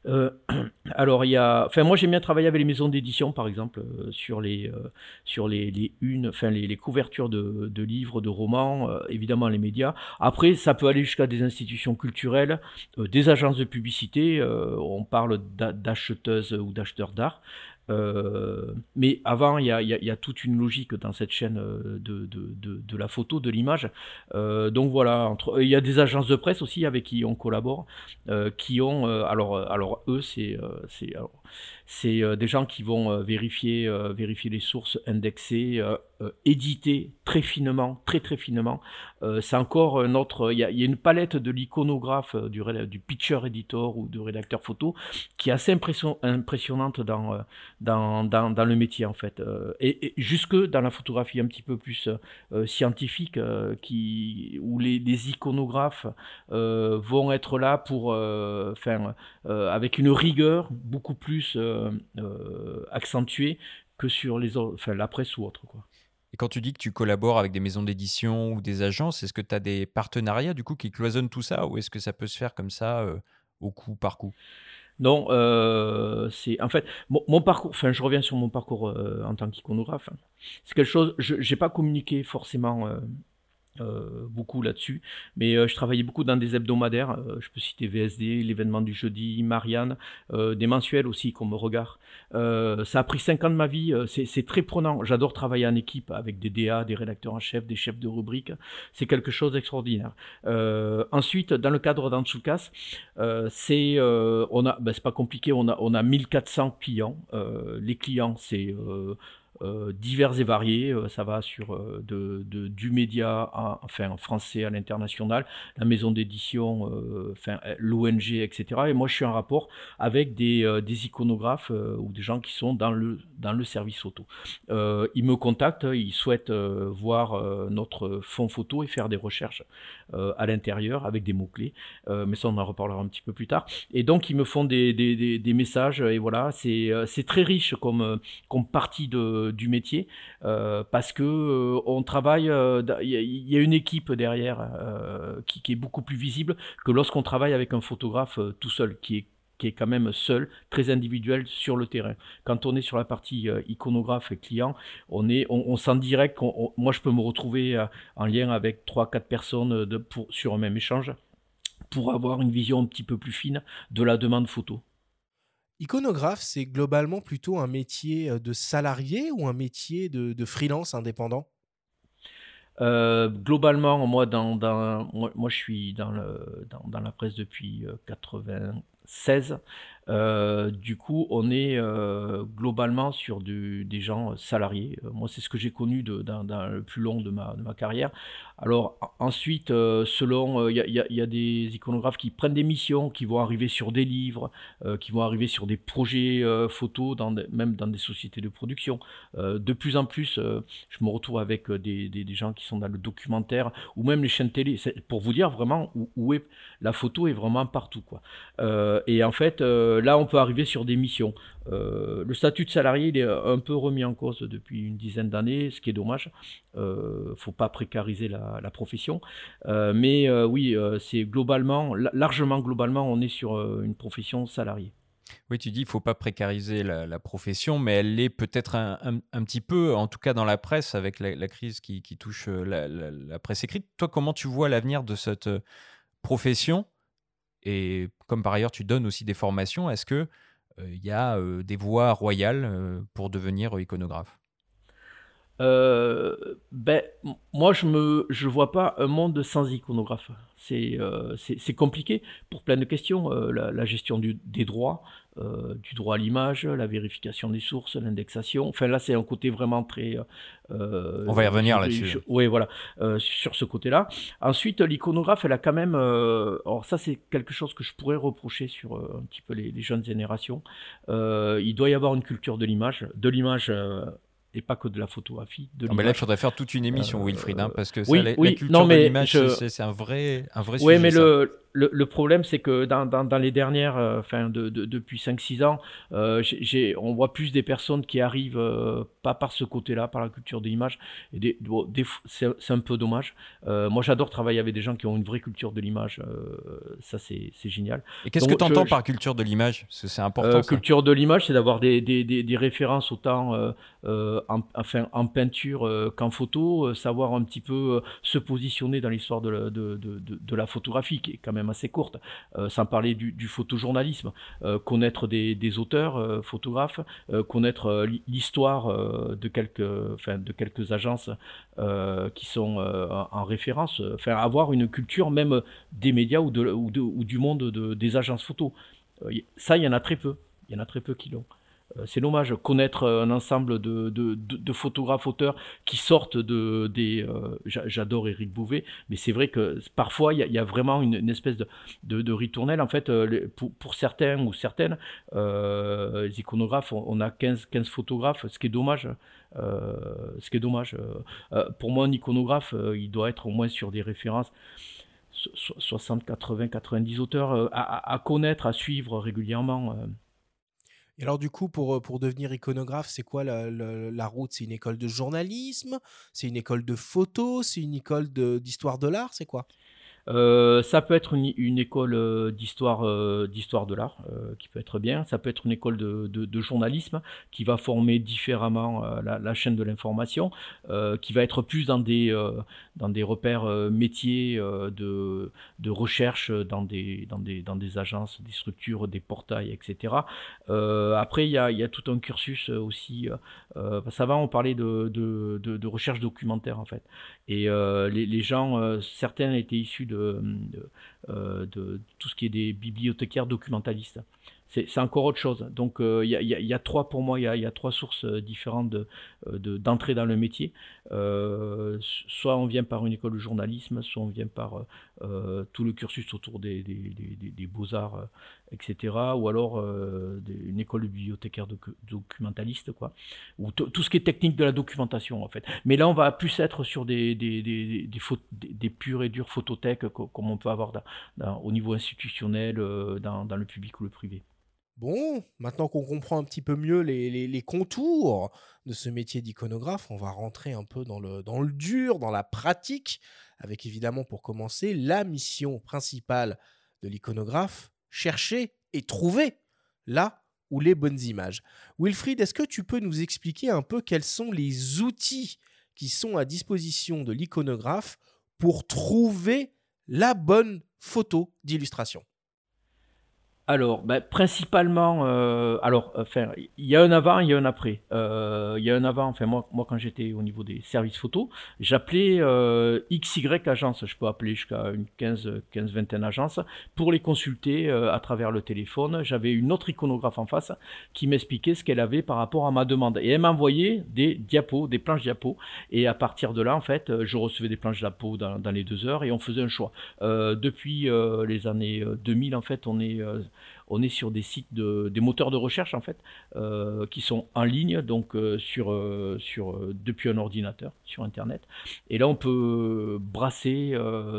Euh, alors il y a, enfin moi j'aime bien travailler avec les maisons d'édition par exemple euh, sur les euh, sur les, les enfin les couvertures de, de, livres, de romans, évidemment les médias. Après ça peut aller jusqu'à des institutions culturelles, des agences de publicité. on parle d'acheteuses ou d'acheteurs d'art. Euh, mais avant, il y a, toute une logique dans cette chaîne euh, de, la photo, de l'image. Euh, donc voilà, il y a des agences de presse aussi avec qui on collabore, qui ont, alors, alors eux, c'est, c'est, c'est des gens qui vont vérifier, vérifier les sources, indexer, éditer très finement, très très finement. c'est encore notre, il y, a, une palette de l'iconographe, du, du pitcher editor ou du rédacteur photo qui est assez impression, impressionnante dans dans, dans, le métier en fait. Euh, et, jusque dans la photographie un petit peu plus euh, scientifique, euh, qui, où les, iconographes vont être là pour avec une rigueur beaucoup plus accentuée que sur les enfin, la presse ou autre. Quoi. Et quand tu dis que tu collabores avec des maisons d'édition ou des agences, est-ce que tu as des partenariats du coup qui cloisonnent tout ça ou est-ce que ça peut se faire comme ça au coup par coup? Non, euh, c'est en fait mon, parcours. Enfin, je reviens sur mon parcours euh, en tant qu'iconographe. C'est quelque chose. Je n'ai pas communiqué forcément euh, beaucoup là-dessus. Mais euh, je travaillais beaucoup dans des hebdomadaires. Euh, je peux citer VSD, l'événement du jeudi, Marianne, des mensuels aussi comme Regard. ça a pris 5 ans de ma vie. C'est très prenant. J'adore travailler en équipe avec des DA, des rédacteurs en chef, des chefs de rubrique. C'est quelque chose d'extraordinaire. ensuite, dans le cadre d'Antsukas, c'est on a, ben, c'est pas compliqué. On a on a 1400 clients. les clients, c'est euh, divers et variés. Euh, ça va sur euh, du média, enfin en français à l'international, la maison d'édition, l'ONG, etc. Et moi, je suis en rapport avec des, iconographes ou des gens qui sont dans le, dans le service photo. ils me contactent, ils souhaitent voir notre fond photo et faire des recherches à l'intérieur avec des mots-clés. mais ça, on en reparlera un petit peu plus tard. Et donc, ils me font des, messages et voilà, c'est très riche comme, comme partie de du métier euh, parce que euh, on travaille, euh, il y, a une équipe derrière qui, est beaucoup plus visible que lorsqu'on travaille avec un photographe tout seul, qui est qui est quand même seul, très individuel sur le terrain. Quand on est sur la partie iconographe et client, on, est, on, sent direct qu'on, moi je peux me retrouver en lien avec 3-4 personnes de, pour, sur un même échange pour avoir une vision un petit peu plus fine de la demande photo. Iconographe, c'est globalement plutôt un métier de salarié ou un métier de, freelance indépendant? Globalement, moi, dans, moi, je suis dans, le, dans, la presse depuis 96. Euh, du coup, on est euh, globalement sur des gens salariés. Euh, moi, c'est ce que j'ai connu dans, le plus long de ma, carrière. Alors ensuite, selon, il y, a des iconographes qui prennent des missions, qui vont arriver sur des livres, qui vont arriver sur des projets photos, même dans des sociétés de production. de plus en plus, je me retrouve avec des, gens qui sont dans le documentaire ou même les chaînes télé. Pour vous dire vraiment où, est la photo est vraiment partout quoi. et en fait là, on peut arriver sur des missions. Euh, le statut de salarié, il est un peu remis en cause depuis une dizaine d'années, ce qui est dommage. Il euh, ne faut pas précariser la, profession. mais oui, c'est globalement, largement globalement, on est sur une profession salariée. Oui, tu dis il faut pas précariser la, profession, mais elle l'est peut-être un, petit peu, en tout cas dans la presse, avec la, crise qui, touche la, presse écrite. Toi, comment tu vois l'avenir de cette profession? Et comme par ailleurs tu donnes aussi des formations, est-ce que il y a des voies royales pour devenir iconographe? Ben, moi, je ne je vois pas un monde sans iconographe. C'est c'est compliqué pour plein de questions. la, gestion des droits, euh, du droit à l'image, la vérification des sources, l'indexation. Enfin là, c'est un côté vraiment très... Euh, On va y revenir là-dessus. Oui, voilà, euh, sur ce côté-là. Ensuite, l'iconographe, elle a quand même... alors ça, c'est quelque chose que je pourrais reprocher sur un petit peu les, jeunes générations. il doit y avoir une culture de l'image, de l'image et pas que de la photographie. De mais là, il faudrait faire toute une émission, Wilfried, hein, parce que oui, la, culture de l'image, c'est un vrai, un vrai sujet. Oui, mais le, le, problème, c'est que dans, dans, les dernières, euh, enfin, de, depuis 5-6 ans, euh, on voit plus des personnes qui arrivent euh, pas par ce côté-là, par la culture de l'image. Et c'est un peu dommage. moi, j'adore travailler avec des gens qui ont une vraie culture de l'image. ça, c'est génial. Et qu'est-ce que tu entends par culture de l'image? C'est important. culture de l'image, c'est d'avoir des, des, des, références autant en, enfin, en peinture qu'en photo, savoir un petit peu se positionner dans l'histoire de, de, de, de, la photographie, qui est quand même assez courte, euh, sans parler du, photojournalisme, euh, connaître des, auteurs euh, photographes, connaître l'histoire de quelques, agences qui sont en référence, enfin avoir une culture même des médias ou, du monde des agences photo. ça, il y en a très peu. Il y en a très peu qui l'ont. Euh, c'est dommage, connaître euh, un ensemble de, de, photographes auteurs qui sortent de des. Euh, j'adore Eric Bouvet, mais c'est vrai que parfois il y, a vraiment une, espèce de, de, ritournelle. En fait, pour, pour, certains ou certaines, les iconographes, on, a 15, 15 photographes, ce qui est dommage. ce qui est dommage. pour moi, un iconographe, il doit être au moins sur des références. 60, 80, 90 auteurs à, connaître, à suivre régulièrement. Et alors du coup, pour, pour devenir iconographe, c'est quoi la, la, route? C'est une école de journalisme? C'est une école de photo C'est une école d'histoire de l'art? C'est quoi? Euh, ça peut être une, école euh, d'histoire euh, d'histoire de l'art qui peut être bien. Ça peut être une école de, de, journalisme qui va former différemment la, chaîne de l'information, qui va être plus dans des dans des repères métiers de, de recherche dans des dans des dans des agences, des structures, des portails, etc. après, il y a, y a, tout un cursus aussi. ça va, on parlait de, de, de, recherche documentaire en fait. Et les, les, gens, certains étaient issus de euh, de, tout ce qui est des bibliothécaires documentalistes. C'est encore autre chose. Donc il euh, y, a trois, pour moi, il y, a, trois sources euh, différentes d'entrée de, dans le métier. soit on vient par une école de journalisme, soit on vient par tout le cursus autour des, des beaux-arts etc. Ou alors euh, une école de bibliothécaire documentaliste, quoi. Ou tout ce qui est technique de la documentation, en fait. Mais là, on va plus être sur des, des, des, pures et dures photothèques comme on peut avoir au niveau institutionnel, euh, dans, dans, le public ou le privé. Bon, maintenant qu'on comprend un petit peu mieux les, les, les contours de ce métier d'iconographe, on va rentrer un peu dans le, dans le dur, dans la pratique, avec évidemment pour commencer la mission principale de l'iconographe, chercher et trouver là où les bonnes images. Wilfried, est-ce que tu peux nous expliquer un peu quels sont les outils qui sont à disposition de l'iconographe pour trouver la bonne photo d'illustration? Alors, ben, principalement, euh, alors, enfin, il y a un avant, il y a un après. Euh, il y a un avant, enfin, moi, moi quand j'étais au niveau des services photo, j'appelais euh, XY agences, je peux appeler jusqu'à une 15, 15, vingtaine agences, pour les consulter euh, à travers le téléphone. J'avais une autre iconographe en face qui m'expliquait ce qu'elle avait par rapport à ma demande. Et elle m'envoyait des diapos, des planches diapos. Et à partir de là, en fait, je recevais des planches diapos dans, dans les deux heures et on faisait un choix. depuis les années 2000, en fait, on est on est sur des sites de, des moteurs de recherche en fait euh, qui sont en ligne donc euh, sur, euh, sur depuis un ordinateur sur internet. Et là on peut brasser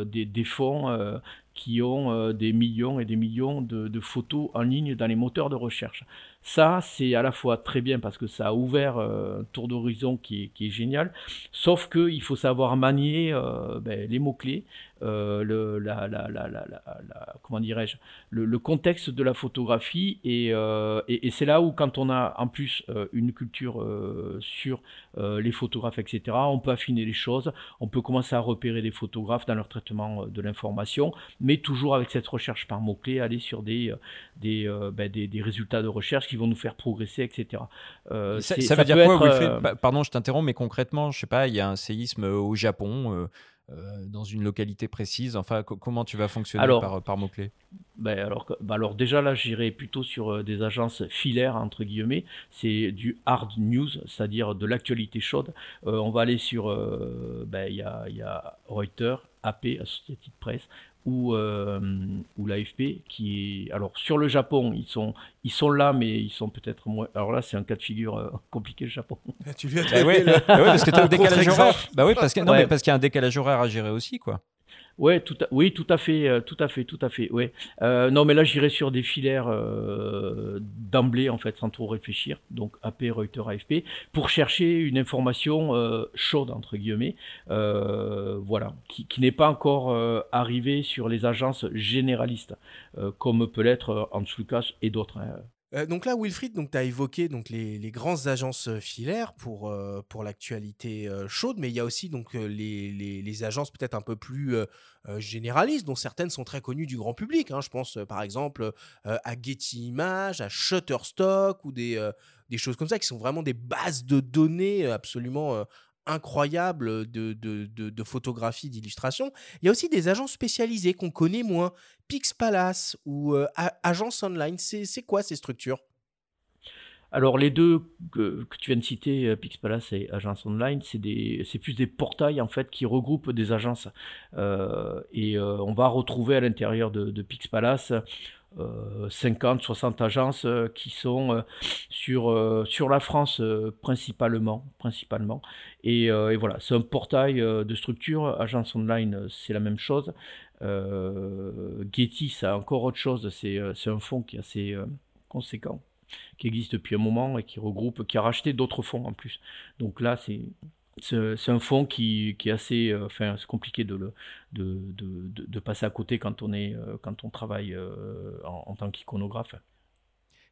des, des, fonds qui ont des millions et des millions de, photos en ligne dans les moteurs de recherche. Ça, c'est à la fois très bien parce que ça a ouvert un tour d'horizon qui, est génial, sauf qu'il faut savoir manier ben, les mots-clés, le, la, la, la, comment dirais-je, le, contexte de la photographie. Euh, et, et, c'est là où, quand on a en plus euh, une culture sur les photographes, etc., on peut affiner les choses, on peut commencer à repérer les photographes dans leur traitement de l'information, mais toujours avec cette recherche par mots-clés, aller sur des, des, ben, des, des, résultats de recherche qui vont nous faire progresser, etc. ça, ça, veut dire quoi, Pardon, je t'interromps, mais concrètement, je sais pas, il y a un séisme au Japon euh, dans une localité précise Enfin, comment tu vas fonctionner par, par mots-clés? ben alors, ben alors déjà là, j'irai plutôt sur euh, des agences filaires, entre guillemets. C'est du hard news, c'est-à-dire de l'actualité chaude. Euh, on va aller sur, ben, il y, a, y a Reuters, AP, Associated Press, ou, euh, ou l'AFP qui est alors sur le Japon ils sont ils sont là mais ils sont peut-être moins alors là c'est un cas de figure euh, compliqué le Japon. Ah, tu lui as bah ouais, bah parce que tu as un décalage horaire. bah oui parce que non mais parce qu'il y a un décalage horaire à gérer aussi quoi Ouais, tout oui, tout à fait, euh, tout à fait, tout à fait. Ouais. Euh, non, mais là, j'irai sur des filaires euh, d'emblée, en fait, sans trop réfléchir. Donc, AP, Reuters, AFP, pour chercher une information chaude entre guillemets, voilà, qui, n'est pas encore arrivée sur les agences généralistes, comme peut l'être en Lucas et d'autres. Hein. Euh, donc là, Wilfried, tu as évoqué donc les, grandes agences euh, filaires pour euh, pour l'actualité chaude, mais il y a aussi donc les, les, les agences peut-être un peu plus généralistes, dont certaines sont très connues du grand public. Hein. Je pense par exemple à Getty Images, à Shutterstock ou des des choses comme ça qui sont vraiment des bases de données absolument incroyables de, de, de. Il y a aussi des agences spécialisées qu'on connaît moins, Pix Palace ou euh, Agence Online. C'est quoi ces structures? Alors les deux que, tu viens de citer, euh, Pix Palace et Agence Online, c'est plus des portails en fait qui regroupent des agences. Euh, et on va retrouver à l'intérieur de, de Pix Palace 50, 60 agences euh, qui sont euh, sur, euh, sur la France principalement. principalement. Et, voilà, c'est un portail de structure. Agence Online, c'est la même chose. Getty, c'est encore autre chose. C'est un fonds qui est assez conséquent qui existe depuis un moment et qui regroupe, qui a racheté d'autres fonds en plus. Donc là, c'est c'est un fond qui, est assez, euh, enfin, compliqué de, le, de, de, de, passer à côté quand on, est, euh, quand on travaille euh, en, tant qu'iconographe.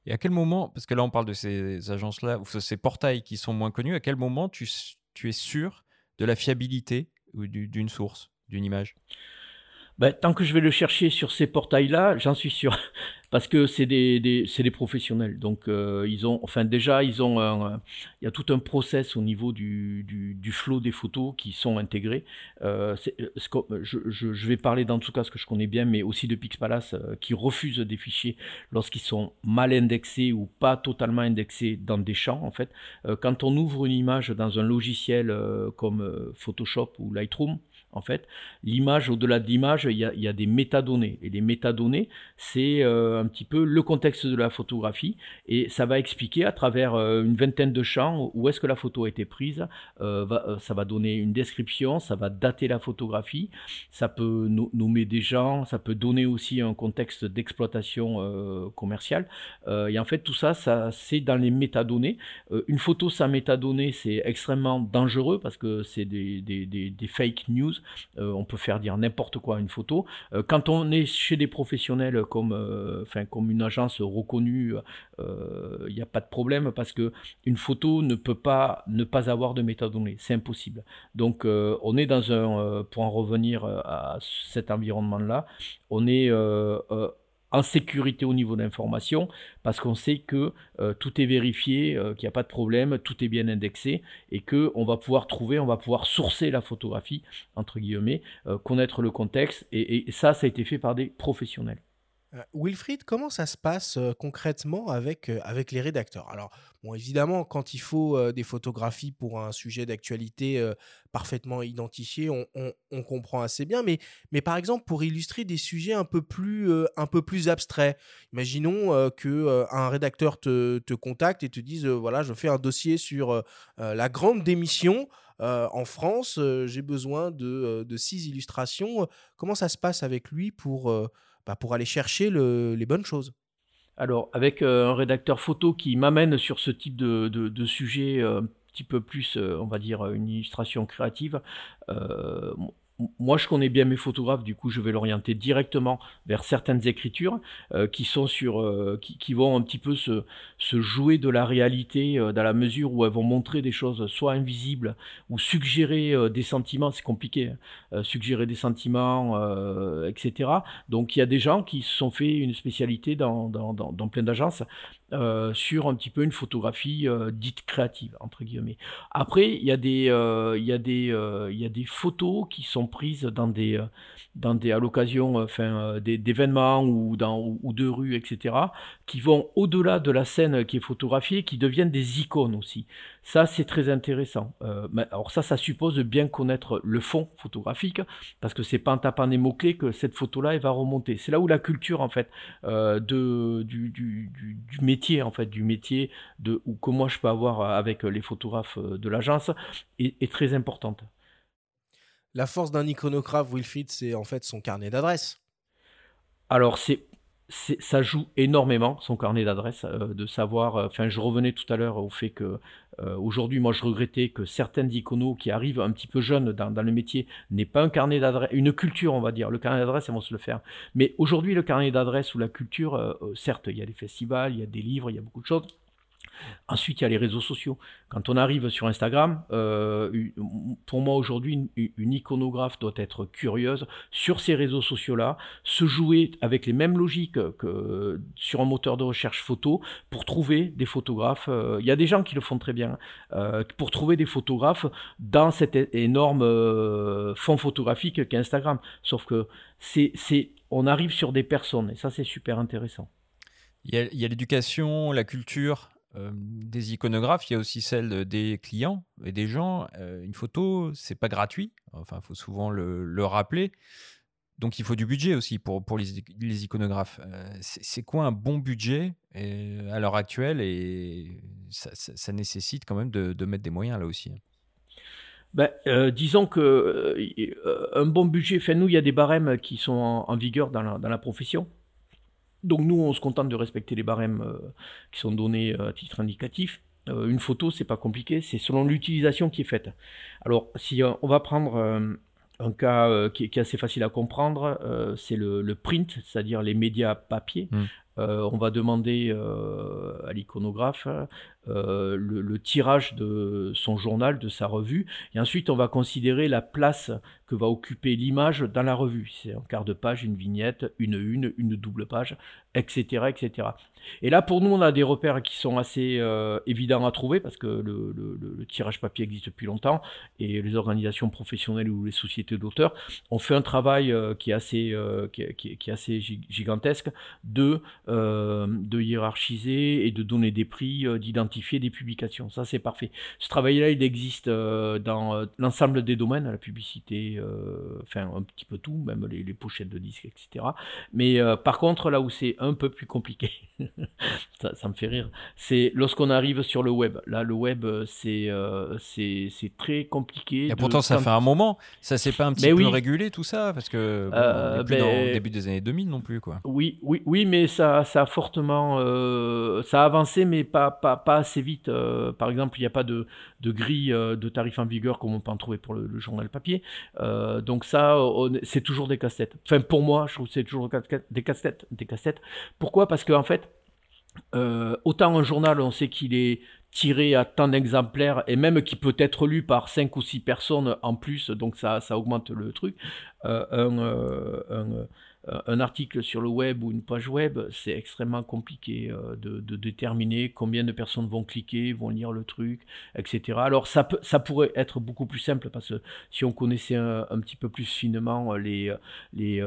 Et à quel moment, parce que là on parle de ces agences-là, ou ces portails qui sont moins connus, à quel moment tu, tu es sûr de la fiabilité d'une source, d'une image? Ben, tant que je vais le chercher sur ces portails-là, j'en suis sûr. Parce que c'est des, professionnels. Donc, euh, ils ont, enfin, déjà, ils ont il y a tout un process au niveau du, du, des photos qui sont intégrés. Euh, euh je, vais parler dans tout cas ce que je connais bien, mais aussi de Pixpalace euh, qui refuse des fichiers lorsqu'ils sont mal indexés ou pas totalement indexés dans des champs. En fait, euh, quand on ouvre une image dans un logiciel comme Photoshop ou Lightroom, en fait. L'image, au-delà de l'image, il, y a, des métadonnées. Et les métadonnées, c'est euh, un petit peu le contexte de la photographie. Et ça va expliquer à travers euh, une vingtaine de champs où est-ce que la photo a été prise. Euh, ça va donner une description, ça va dater la photographie, ça peut nommer des gens, ça peut donner aussi un contexte d'exploitation commerciale. et en fait, tout ça, ça c'est dans les métadonnées. une photo sans métadonnées, c'est extrêmement dangereux parce que c'est des, fake news on peut faire dire n'importe quoi à une photo. Euh, quand on est chez des professionnels comme, euh, enfin, comme une agence reconnue, il n'y a pas de problème parce que une photo ne peut pas ne pas avoir de métadonnées, c'est impossible. Donc on est dans un, pour en revenir à cet environnement-là, on est en sécurité au niveau d'information, parce qu'on sait que tout est vérifié, qu'il n'y a pas de problème, tout est bien indexé, et qu'on va pouvoir trouver, on va pouvoir sourcer la photographie, entre guillemets, connaître le contexte, et, ça, ça a été fait par des professionnels. Wilfried, comment ça se passe concrètement avec, avec les rédacteurs? Alors, bon, évidemment, quand il faut des photographies pour un sujet d'actualité parfaitement identifié, on, on, comprend assez bien. Mais, mais par exemple, pour illustrer des sujets un peu plus, un peu plus abstraits, imaginons que un rédacteur te, te, contacte et te dise voilà, je fais un dossier sur la grande démission. en France, j'ai besoin de, de, six illustrations. Comment ça se passe avec lui pour, bah, pour aller chercher les bonnes choses. Alors, avec euh, un rédacteur photo qui m'amène sur ce type de, sujet euh, un petit peu plus, euh, on va dire, une illustration créative, moi, je connais bien mes photographes, du coup, je vais l'orienter directement vers certaines écritures euh, qui sont sur, euh, qui, vont un petit peu se, jouer de la réalité euh, dans la mesure où elles vont montrer des choses soit invisibles ou suggérer des sentiments. C'est compliqué, hein, suggérer des sentiments, etc. Donc, il y a des gens qui se sont fait une spécialité dans plein d'agences euh, sur un petit peu une photographie euh, dite créative entre guillemets. Après, il y a des euh, y y a des photos qui sont prises dans des dans des à l'occasion d'événements ou ou de rues etc. qui vont au-delà de la scène qui est photographiée, qui deviennent des icônes aussi. Ça, c'est très intéressant. Alors ça, ça suppose de bien connaître le fond photographique, parce que c'est pas en tapant des mots-clés que cette photo-là, elle va remonter. C'est là où la culture, en fait, de, du, du, du, métier, en fait, du métier de, ou que moi je peux avoir avec les photographes euh, de l'agence, est, est très importante. La force d'un iconographe, Wilfried, c'est en fait son carnet d'adresses. Alors, c'est ça joue énormément son carnet d'adresses, euh, de savoir. Euh, enfin, je revenais tout à l'heure au fait que euh, aujourd'hui, moi, je regrettais que certaines iconos qui arrivent un petit peu jeunes dans, dans le métier n'aient pas un carnet d'adresses, une culture, on va dire. Le carnet d'adresses, elles vont se le faire. Mais aujourd'hui, le carnet d'adresses ou la culture, certes, il y a des festivals, il y a des livres, il y a beaucoup de choses. Ensuite, il y a les réseaux sociaux. Quand on arrive sur Instagram, euh, pour moi aujourd'hui, une, iconographe doit être curieuse sur ces réseaux sociaux-là, se jouer avec les mêmes logiques que sur un moteur de recherche photo pour trouver des photographes. Euh, il y a des gens qui le font très bien, euh, pour trouver des photographes dans cet énorme fond photographique qu'est Instagram. Sauf que c'est, on arrive sur des personnes et ça c'est super intéressant. Il y a l'éducation, la culture, euh, des iconographes, il y a aussi celle des clients et des gens. Euh, une photo, c'est pas gratuit. Enfin, il faut souvent le, rappeler. Donc, il faut du budget aussi pour, pour les, iconographes. Euh, c'est quoi un bon budget à l'heure actuelle Et ça, nécessite quand même de, mettre des moyens là aussi. Hein? Ben, disons que un bon budget, fait nous, il y a des barèmes qui sont en, vigueur dans la profession. Donc nous, on se contente de respecter les barèmes euh, qui sont donnés euh, à titre indicatif. Euh, une photo, c'est pas compliqué, c'est selon l'utilisation qui est faite. Alors, si on va prendre un cas qui, est assez facile à comprendre, c'est le, print, c'est-à-dire les médias papier. Mmh. On va demander à l'iconographe le, tirage de son journal, de sa revue, et ensuite on va considérer la place que va occuper l'image dans la revue. C'est un quart de page, une vignette, une une, une double page, etc., etc. Et là, pour nous, on a des repères qui sont assez euh, évidents à trouver parce que le, tirage papier existe depuis longtemps et les organisations professionnelles ou les sociétés d'auteurs ont fait un travail euh, qui, est assez, euh, qui, est assez gigantesque de, de hiérarchiser et de donner des prix, d'identifier des publications. Ça, c'est parfait. Ce travail-là, il existe dans l'ensemble des domaines, la publicité, enfin un petit peu tout, même les, les pochettes de disques, etc. Mais par contre, là où c'est un peu plus compliqué, ça, me fait rire. C'est lorsqu'on arrive sur le web. Là, le web, euh, c'est euh, c'est très compliqué. Et pourtant, ça fait un moment. Ça s'est pas un petit peu régulé tout ça parce que bon, euh, plus dans le ben, début des années 2000 non plus quoi. Oui, oui, oui, mais ça, ça a fortement, ça a avancé, mais pas pas, pas assez vite. par exemple, il n'y a pas de, de grille de tarifs en vigueur comme on peut en trouver pour le, journal papier. donc ça, c'est toujours des casse-têtes. Enfin, pour moi, je trouve que c'est toujours des casse-têtes, des. Pourquoi? Parce qu'en fait, euh, autant un journal, on sait qu'il est tiré à tant d'exemplaires et même qui peut être lu par 5 ou 6 personnes en plus, donc ça, ça augmente le truc. Euh, un, euh, un article sur le web ou une page web, c'est extrêmement compliqué de, déterminer combien de personnes vont cliquer, vont lire le truc, etc. Alors ça, pourrait être beaucoup plus simple parce que si on connaissait un, petit peu plus finement les, les,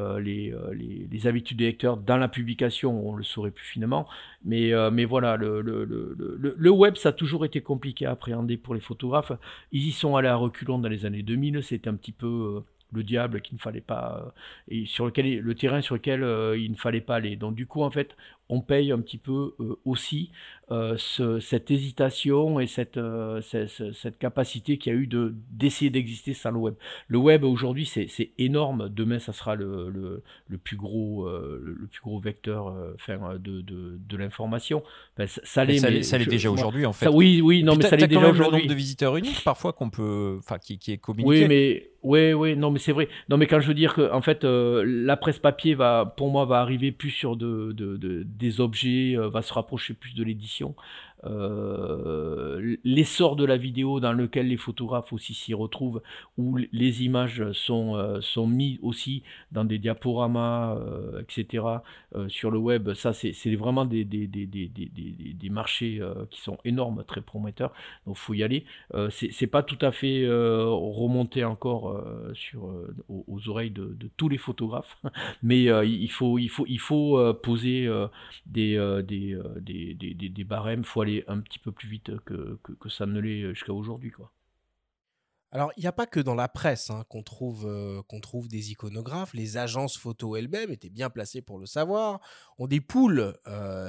habitudes des lecteurs dans la publication, on le saurait plus finement. Mais, voilà, le, le, web, ça a toujours été compliqué à appréhender pour les photographes. Ils y sont allés à reculons dans les années 2000, c'était un petit peu le diable qu'il ne fallait pas et sur lequel le terrain sur lequel il ne fallait pas aller. Donc du coup en fait on paye un petit peu euh, aussi euh, ce, cette hésitation et cette, euh, cette, cette, capacité qu'il y a eu de, d'essayer d'exister sans le web. Le web aujourd'hui c'est, c'est énorme, demain ça sera le, le, le plus, gros, le plus gros vecteur enfin, de, de, de l'information. ça, l'est, mais ça, l'est déjà aujourd'hui en fait. Ça, oui, oui, non, mais ça l'est déjà aujourd'hui. le nombre de visiteurs uniques parfois qu'on peut, qui, qui est communiqué. Oui, mais oui, oui, non, mais c'est vrai. Non, mais quand je veux dire que en fait la presse papier va, pour moi, va arriver plus sur de, de, de des objets, euh, va se rapprocher plus de l'édition. Euh, l'essor de la vidéo dans lequel les photographes aussi s'y retrouvent, où les images sont, euh, sont mises aussi dans des diaporamas, etc. sur le web, ça c'est vraiment des, des, des, des marchés qui sont énormes, très prometteurs, donc il faut y aller. c'est pas tout à fait remonté encore sur, aux, oreilles de, tous les photographes, mais il faut, il faut, il faut poser des, des, des, des, des, barèmes, faut aller un petit peu plus vite que, que, ça ne l'est jusqu'à aujourd'hui. quoi. Alors, il n'y a pas que dans la presse hein, qu'on trouve, qu'on trouve des iconographes. Les agences photo elles-mêmes étaient bien placées pour le savoir, ont des poules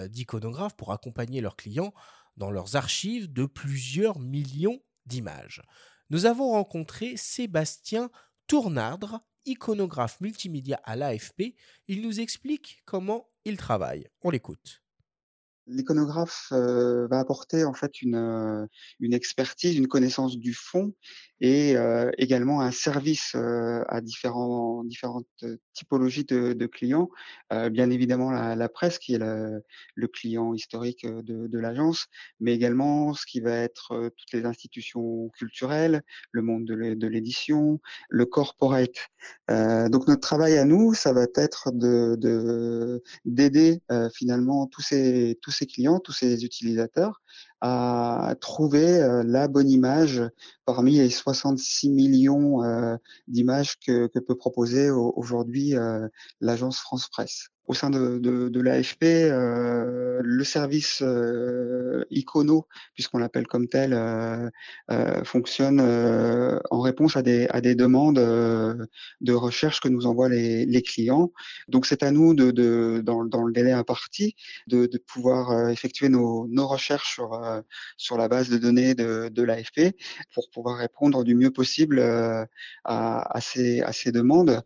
d'iconographes pour accompagner leurs clients dans leurs archives de plusieurs millions d'images. Nous avons rencontré Sébastien Tournardre, iconographe multimédia à l'AFP. Il nous explique comment il travaille. On l'écoute l'iconographe va apporter en fait une, expertise, une connaissance du fond et également un service à différentes typologies de, clients. bien évidemment la, presse qui est le, client historique de, de l'agence, mais également ce qui va être toutes les institutions culturelles, le monde de l'édition, le corporate. donc notre travail à nous, ça va être de d'aider finalement tous ces tous clients, tous ces utilisateurs à trouver la bonne image parmi les 66 millions d'images que, que, peut proposer aujourd'hui l'agence France Presse au sein de, de, l'AFP, euh, le service euh, Icono, puisqu'on l'appelle comme tel, euh, fonctionne en réponse à des, à des demandes de recherche que nous envoient les, les clients. Donc c'est à nous, de, de dans, dans, le délai imparti, de, de pouvoir effectuer nos, nos recherches sur, sur la base de données de, de l'AFP pour pouvoir répondre du mieux possible à, à, ces, à ces demandes.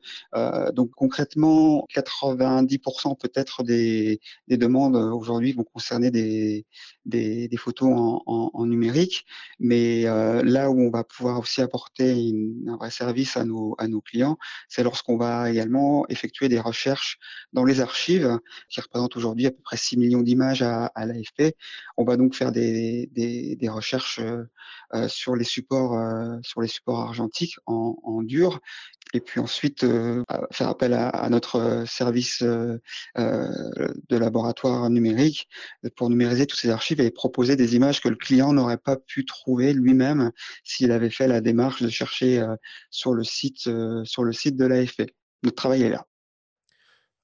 donc concrètement, 90% peut-être des, des, demandes euh, aujourd'hui vont concerner des, photos en, numérique, mais euh, là où on va pouvoir aussi apporter un vrai service à nos, clients, c'est lorsqu'on va également effectuer des recherches dans les archives, qui représentent aujourd'hui à peu près 6 millions d'images à, l'AFP. On va donc faire des, recherches euh, sur les supports, sur les supports argentiques en, en dur et puis ensuite euh, faire appel à, notre service euh, de laboratoire numérique pour numériser toutes ces archives et proposer des images que le client n'aurait pas pu trouver lui-même s'il avait fait la démarche de chercher euh, sur le site sur le site de l'AFP. Notre travail est là.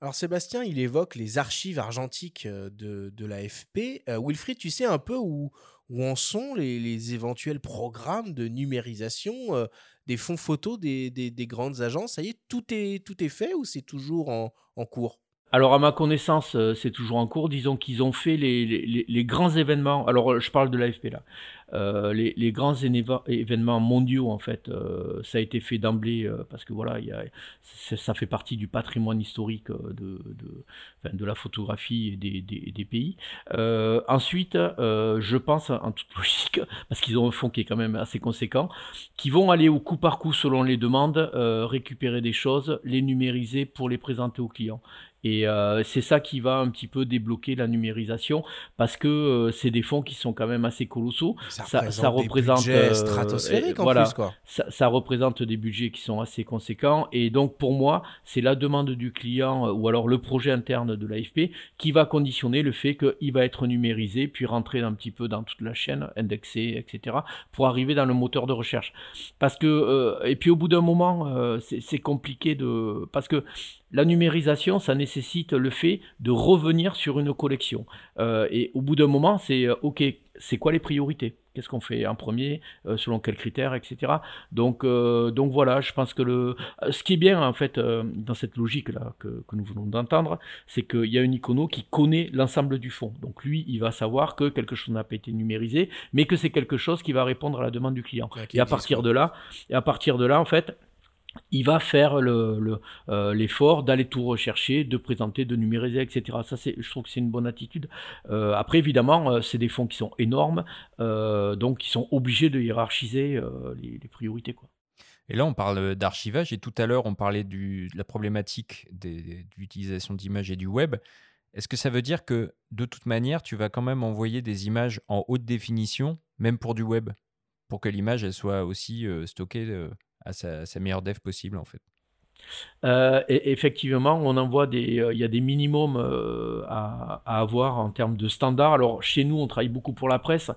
Alors Sébastien, il évoque les archives argentiques de, l'AFP. Wilfried, tu sais un peu où, où en sont les éventuels programmes de numérisation des fonds photos des, des, des, grandes agences. Ça y est, tout est, tout est fait ou c'est toujours en cours? Alors à ma connaissance, euh, c'est toujours en cours. Disons qu'ils ont fait les, grands événements. Alors je parle de l'AFP là. Euh, les, grands événements mondiaux, en fait, euh, ça a été fait d'emblée euh, parce que voilà, ça fait partie du patrimoine historique de, la photographie des pays. ensuite, je pense, en toute logique, parce qu'ils ont un fonds qui est quand même assez conséquent, qui vont aller au coup par coup selon les demandes, récupérer des choses, les numériser pour les présenter aux clients. Et c'est ça qui va un petit peu débloquer la numérisation parce que c'est des fonds qui sont quand même assez colossaux. Ça, représente, des stratosphériques en plus, quoi. Ça, représente des budgets qui sont assez conséquents. Et donc pour moi, c'est la demande du client ou alors le projet interne de l'AFP qui va conditionner le fait qu'il va être numérisé puis rentrer un petit peu dans toute la chaîne, indexé, etc. pour arriver dans le moteur de recherche. Parce que et puis au bout d'un moment, c'est compliqué de parce que la numérisation, ça nécessite le fait de revenir sur une collection. Euh, et au bout d'un moment, c'est euh, OK, c'est quoi les priorités? Qu'est-ce qu'on fait en premier euh, Selon quels critères, etc. Donc, donc voilà, je pense que le, ce qui est bien en fait dans cette logique-là que, nous venons d'entendre, c'est qu'il y a un icono qui connaît l'ensemble du fond. Donc lui, il va savoir que quelque chose n'a pas été numérisé, mais que c'est quelque chose qui va répondre à la demande du client. et à partir de là, et à partir de là, en fait, il va faire euh, l'effort d'aller tout rechercher, de présenter, de numériser, etc. Ça, je trouve que c'est une bonne attitude. Euh, après, évidemment, euh, c'est des fonds qui sont énormes, donc qui sont obligés de hiérarchiser les, priorités. Quoi. Et là, on parle d'archivage, et tout à l'heure, on parlait de la problématique de l'utilisation d'images et du web. Est-ce que ça veut dire que, de toute manière, tu vas quand même envoyer des images en haute définition, même pour du web, pour que l'image, soit aussi stockée à sa, meilleure dev possible en fait. Euh, effectivement, on envoie des, euh, il y a des minimums euh, à, avoir en termes de standards. Alors chez nous, on travaille beaucoup pour la presse.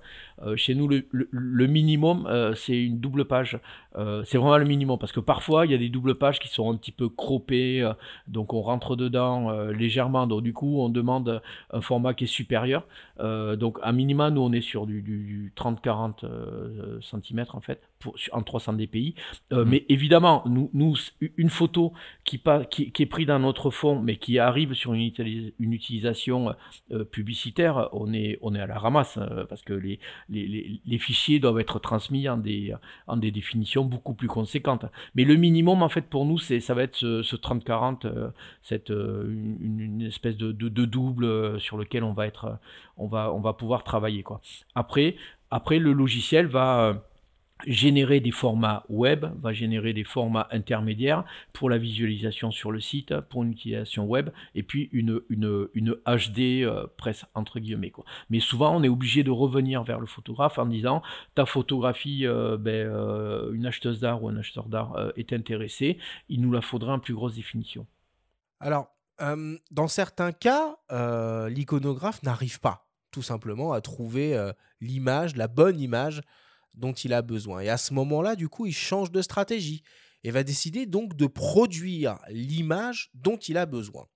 Chez nous, le, minimum, c'est une double page. c'est vraiment le minimum parce que parfois, il y a des doubles pages qui sont un petit peu croppées, donc on rentre dedans légèrement. Donc du coup, on demande un format qui est supérieur. donc à minima, nous, on est sur du, du 30-40 cm en fait, pour, en 300 dpi. Mmh. Mais évidemment, nous, nous, une photo qui, qui, est pris dans notre fond, mais qui arrive sur une, une utilisation euh, publicitaire, on est, on est à la ramasse, euh, parce que les, les, fichiers doivent être transmis en des, définitions beaucoup plus conséquentes. Mais le minimum, en fait, pour nous, c'est, ça va être ce, 30-40, euh, cette, une, espèce de, double sur lequel on va, pouvoir travailler. Quoi. Après, le logiciel va générer des formats web, va générer des formats intermédiaires pour la visualisation sur le site, pour une utilisation web, et puis une, une, une HD euh, presse entre guillemets. Quoi. Mais souvent, on est obligé de revenir vers le photographe en disant ta photographie, euh, ben, euh, une acheteuse d'art ou un acheteur d'art est intéressé, il nous la faudra en plus grosse définition. Alors, dans certains cas, l'iconographe n'arrive pas tout simplement à trouver l'image, la bonne image dont il a besoin. Et à ce moment-là, du coup, il change de stratégie et va décider donc de produire l'image dont il a besoin.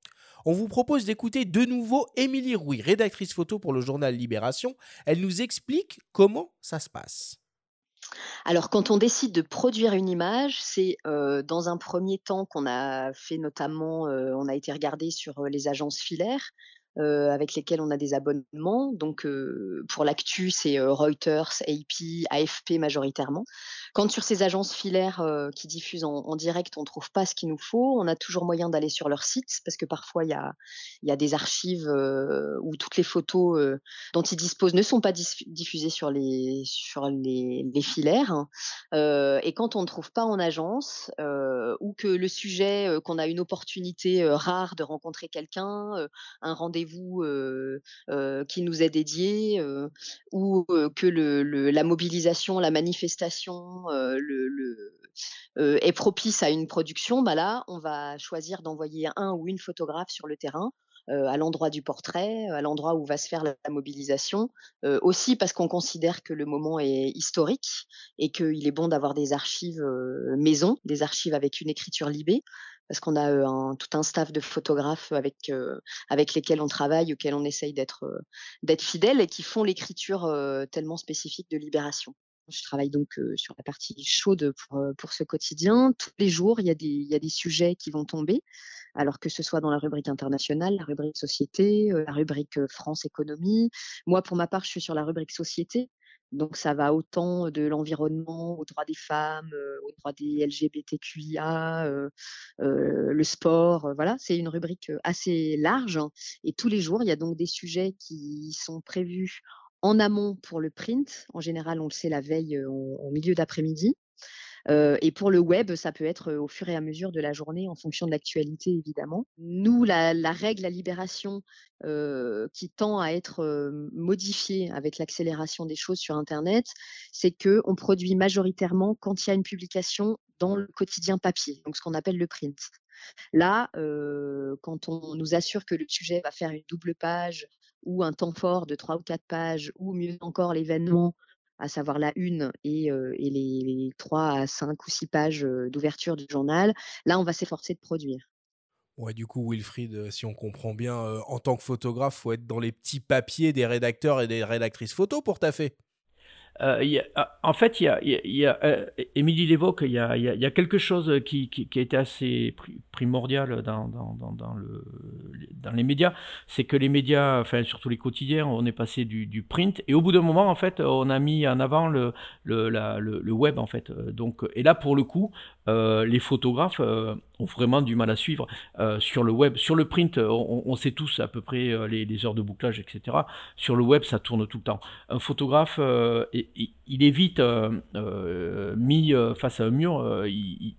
On vous propose d'écouter de nouveau Émilie Rouy, rédactrice photo pour le journal Libération. Elle nous explique comment ça se passe. Alors, quand on décide de produire une image, c'est euh, dans un premier temps qu'on a fait notamment, euh, on a été regardé sur euh, les agences filaires euh, avec lesquels on a des abonnements. Donc euh, pour l'actu, c'est euh, Reuters, AP, AFP majoritairement. Quand sur ces agences filaires qui diffusent en, direct, on ne trouve pas ce qu'il nous faut, on a toujours moyen d'aller sur leur site parce que parfois il y a, des archives où toutes les photos dont ils disposent ne sont pas diffusées sur les, filaires. et quand on ne trouve pas en agence ou que le sujet, qu'on a une opportunité rare de rencontrer quelqu'un, un rendez-vous vous qui nous est dédié ou que la mobilisation, la manifestation est propice à une production, bah là, on va choisir d'envoyer un ou une photographe sur le terrain à l'endroit du portrait, à l'endroit où va se faire la, mobilisation, aussi parce qu'on considère que le moment est historique et qu'il est bon d'avoir des archives maison, des archives avec une écriture libée parce qu'on a tout un staff de photographes avec, avec lesquels on travaille, auxquels on essaye d'être d'être fidèles et qui font l'écriture tellement spécifique de Libération. Je travaille donc sur la partie chaude pour, pour ce quotidien. Tous les jours, il y, a des, il y a des sujets qui vont tomber, alors que ce soit dans la rubrique internationale, la rubrique société, la rubrique France économie. Moi, pour ma part, je suis sur la rubrique société. Donc ça va autant de l'environnement aux droits des femmes, aux droits des LGBTQIA, le sport. voilà, c'est une rubrique assez large. Et tous les jours, il y a donc des sujets qui sont prévus en amont pour le print. En général, on le sait la veille, au milieu d'après-midi. et pour le web, ça peut être au fur et à mesure de la journée en fonction de l'actualité, évidemment. Nous, la, règle à libération qui tend à être modifiée avec l'accélération des choses sur Internet, c'est qu'on produit majoritairement quand il y a une publication dans le quotidien papier, donc ce qu'on appelle le print. Là, quand on nous assure que le sujet va faire une double page ou un temps fort de trois ou quatre pages, ou mieux encore l'événement, à savoir la une et, les, trois à cinq ou six pages d'ouverture du journal, là, on va s'efforcer de produire. Ouais, du coup, Wilfried, si on comprend bien, en tant que photographe, faut être dans les petits papiers des rédacteurs et des rédactrices photo pour taffer. Euh, ah, en fait, il y a, euh, Émilie l'évoque, il, y a, quelque chose qui, qui, a été assez primordial dans, dans, dans, dans, le, dans les médias, c'est que les médias, enfin surtout les quotidiens, on est passé du, print et au bout d'un moment, en fait, on a mis en avant le, web, en fait. Donc, et là, pour le coup, euh, les photographes euh, ont vraiment du mal à suivre euh, sur le web. Sur le print, on, sait tous à peu près les, heures de bouclage, etc. Sur le web, ça tourne tout le temps. Un photographe, il est vite mis face à un mur, il,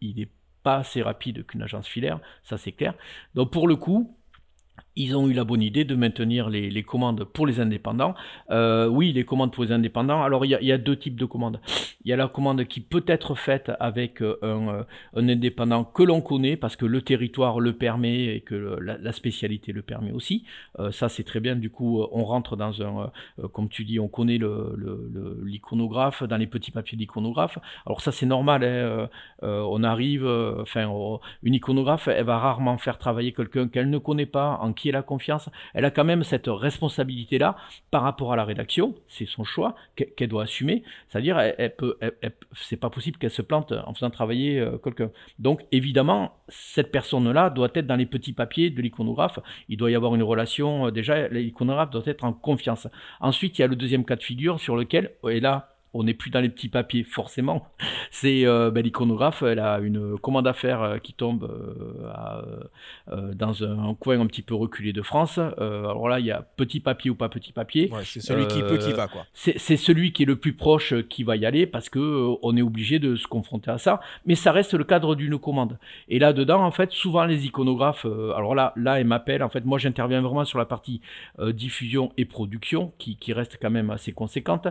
il, pas assez rapide qu'une agence filaire, ça c'est clair. Donc pour le coup, ils ont eu la bonne idée de maintenir les, commandes pour les indépendants. Euh, oui, les commandes pour les indépendants. Alors, il y, a, deux types de commandes. Il y a la commande qui peut être faite avec euh, euh, un, indépendant que l'on connaît parce que le territoire le permet et que la, spécialité le permet aussi. ça, c'est très bien. Du coup, on rentre dans un, comme tu dis, on connaît l'iconographe, dans les petits papiers d'iconographe. Alors ça, c'est normal. Hein, on arrive, enfin, une iconographe, elle va rarement faire travailler quelqu'un qu'elle ne connaît pas en qui elle a confiance, elle a quand même cette responsabilité-là par rapport à la rédaction, c'est son choix qu'elle doit assumer, c'est-à-dire elle, peut, c'est pas possible qu'elle se plante en faisant travailler euh, quelqu'un. Donc évidemment, cette personne-là doit être dans les petits papiers de l'iconographe, il doit y avoir une relation, euh, déjà l'iconographe doit être en confiance. Ensuite, il y a le deuxième cas de figure sur lequel, et là, on n'est plus dans les petits papiers forcément. C'est euh, ben, l'iconographe, elle a une commande à faire euh, qui tombe euh, dans un, coin un petit peu reculé de France. alors là, il y a petit papier ou pas petit papier. c'est celui qui peut qui va quoi. C'est celui qui est le plus proche qui va y aller parce que on est obligé de se confronter à ça. Mais ça reste le cadre d'une commande. Et là dedans, en fait, souvent les iconographes, alors là, là, ils m'appellent. En fait, moi, j'interviens vraiment sur la partie diffusion et production qui, qui, reste quand même assez conséquente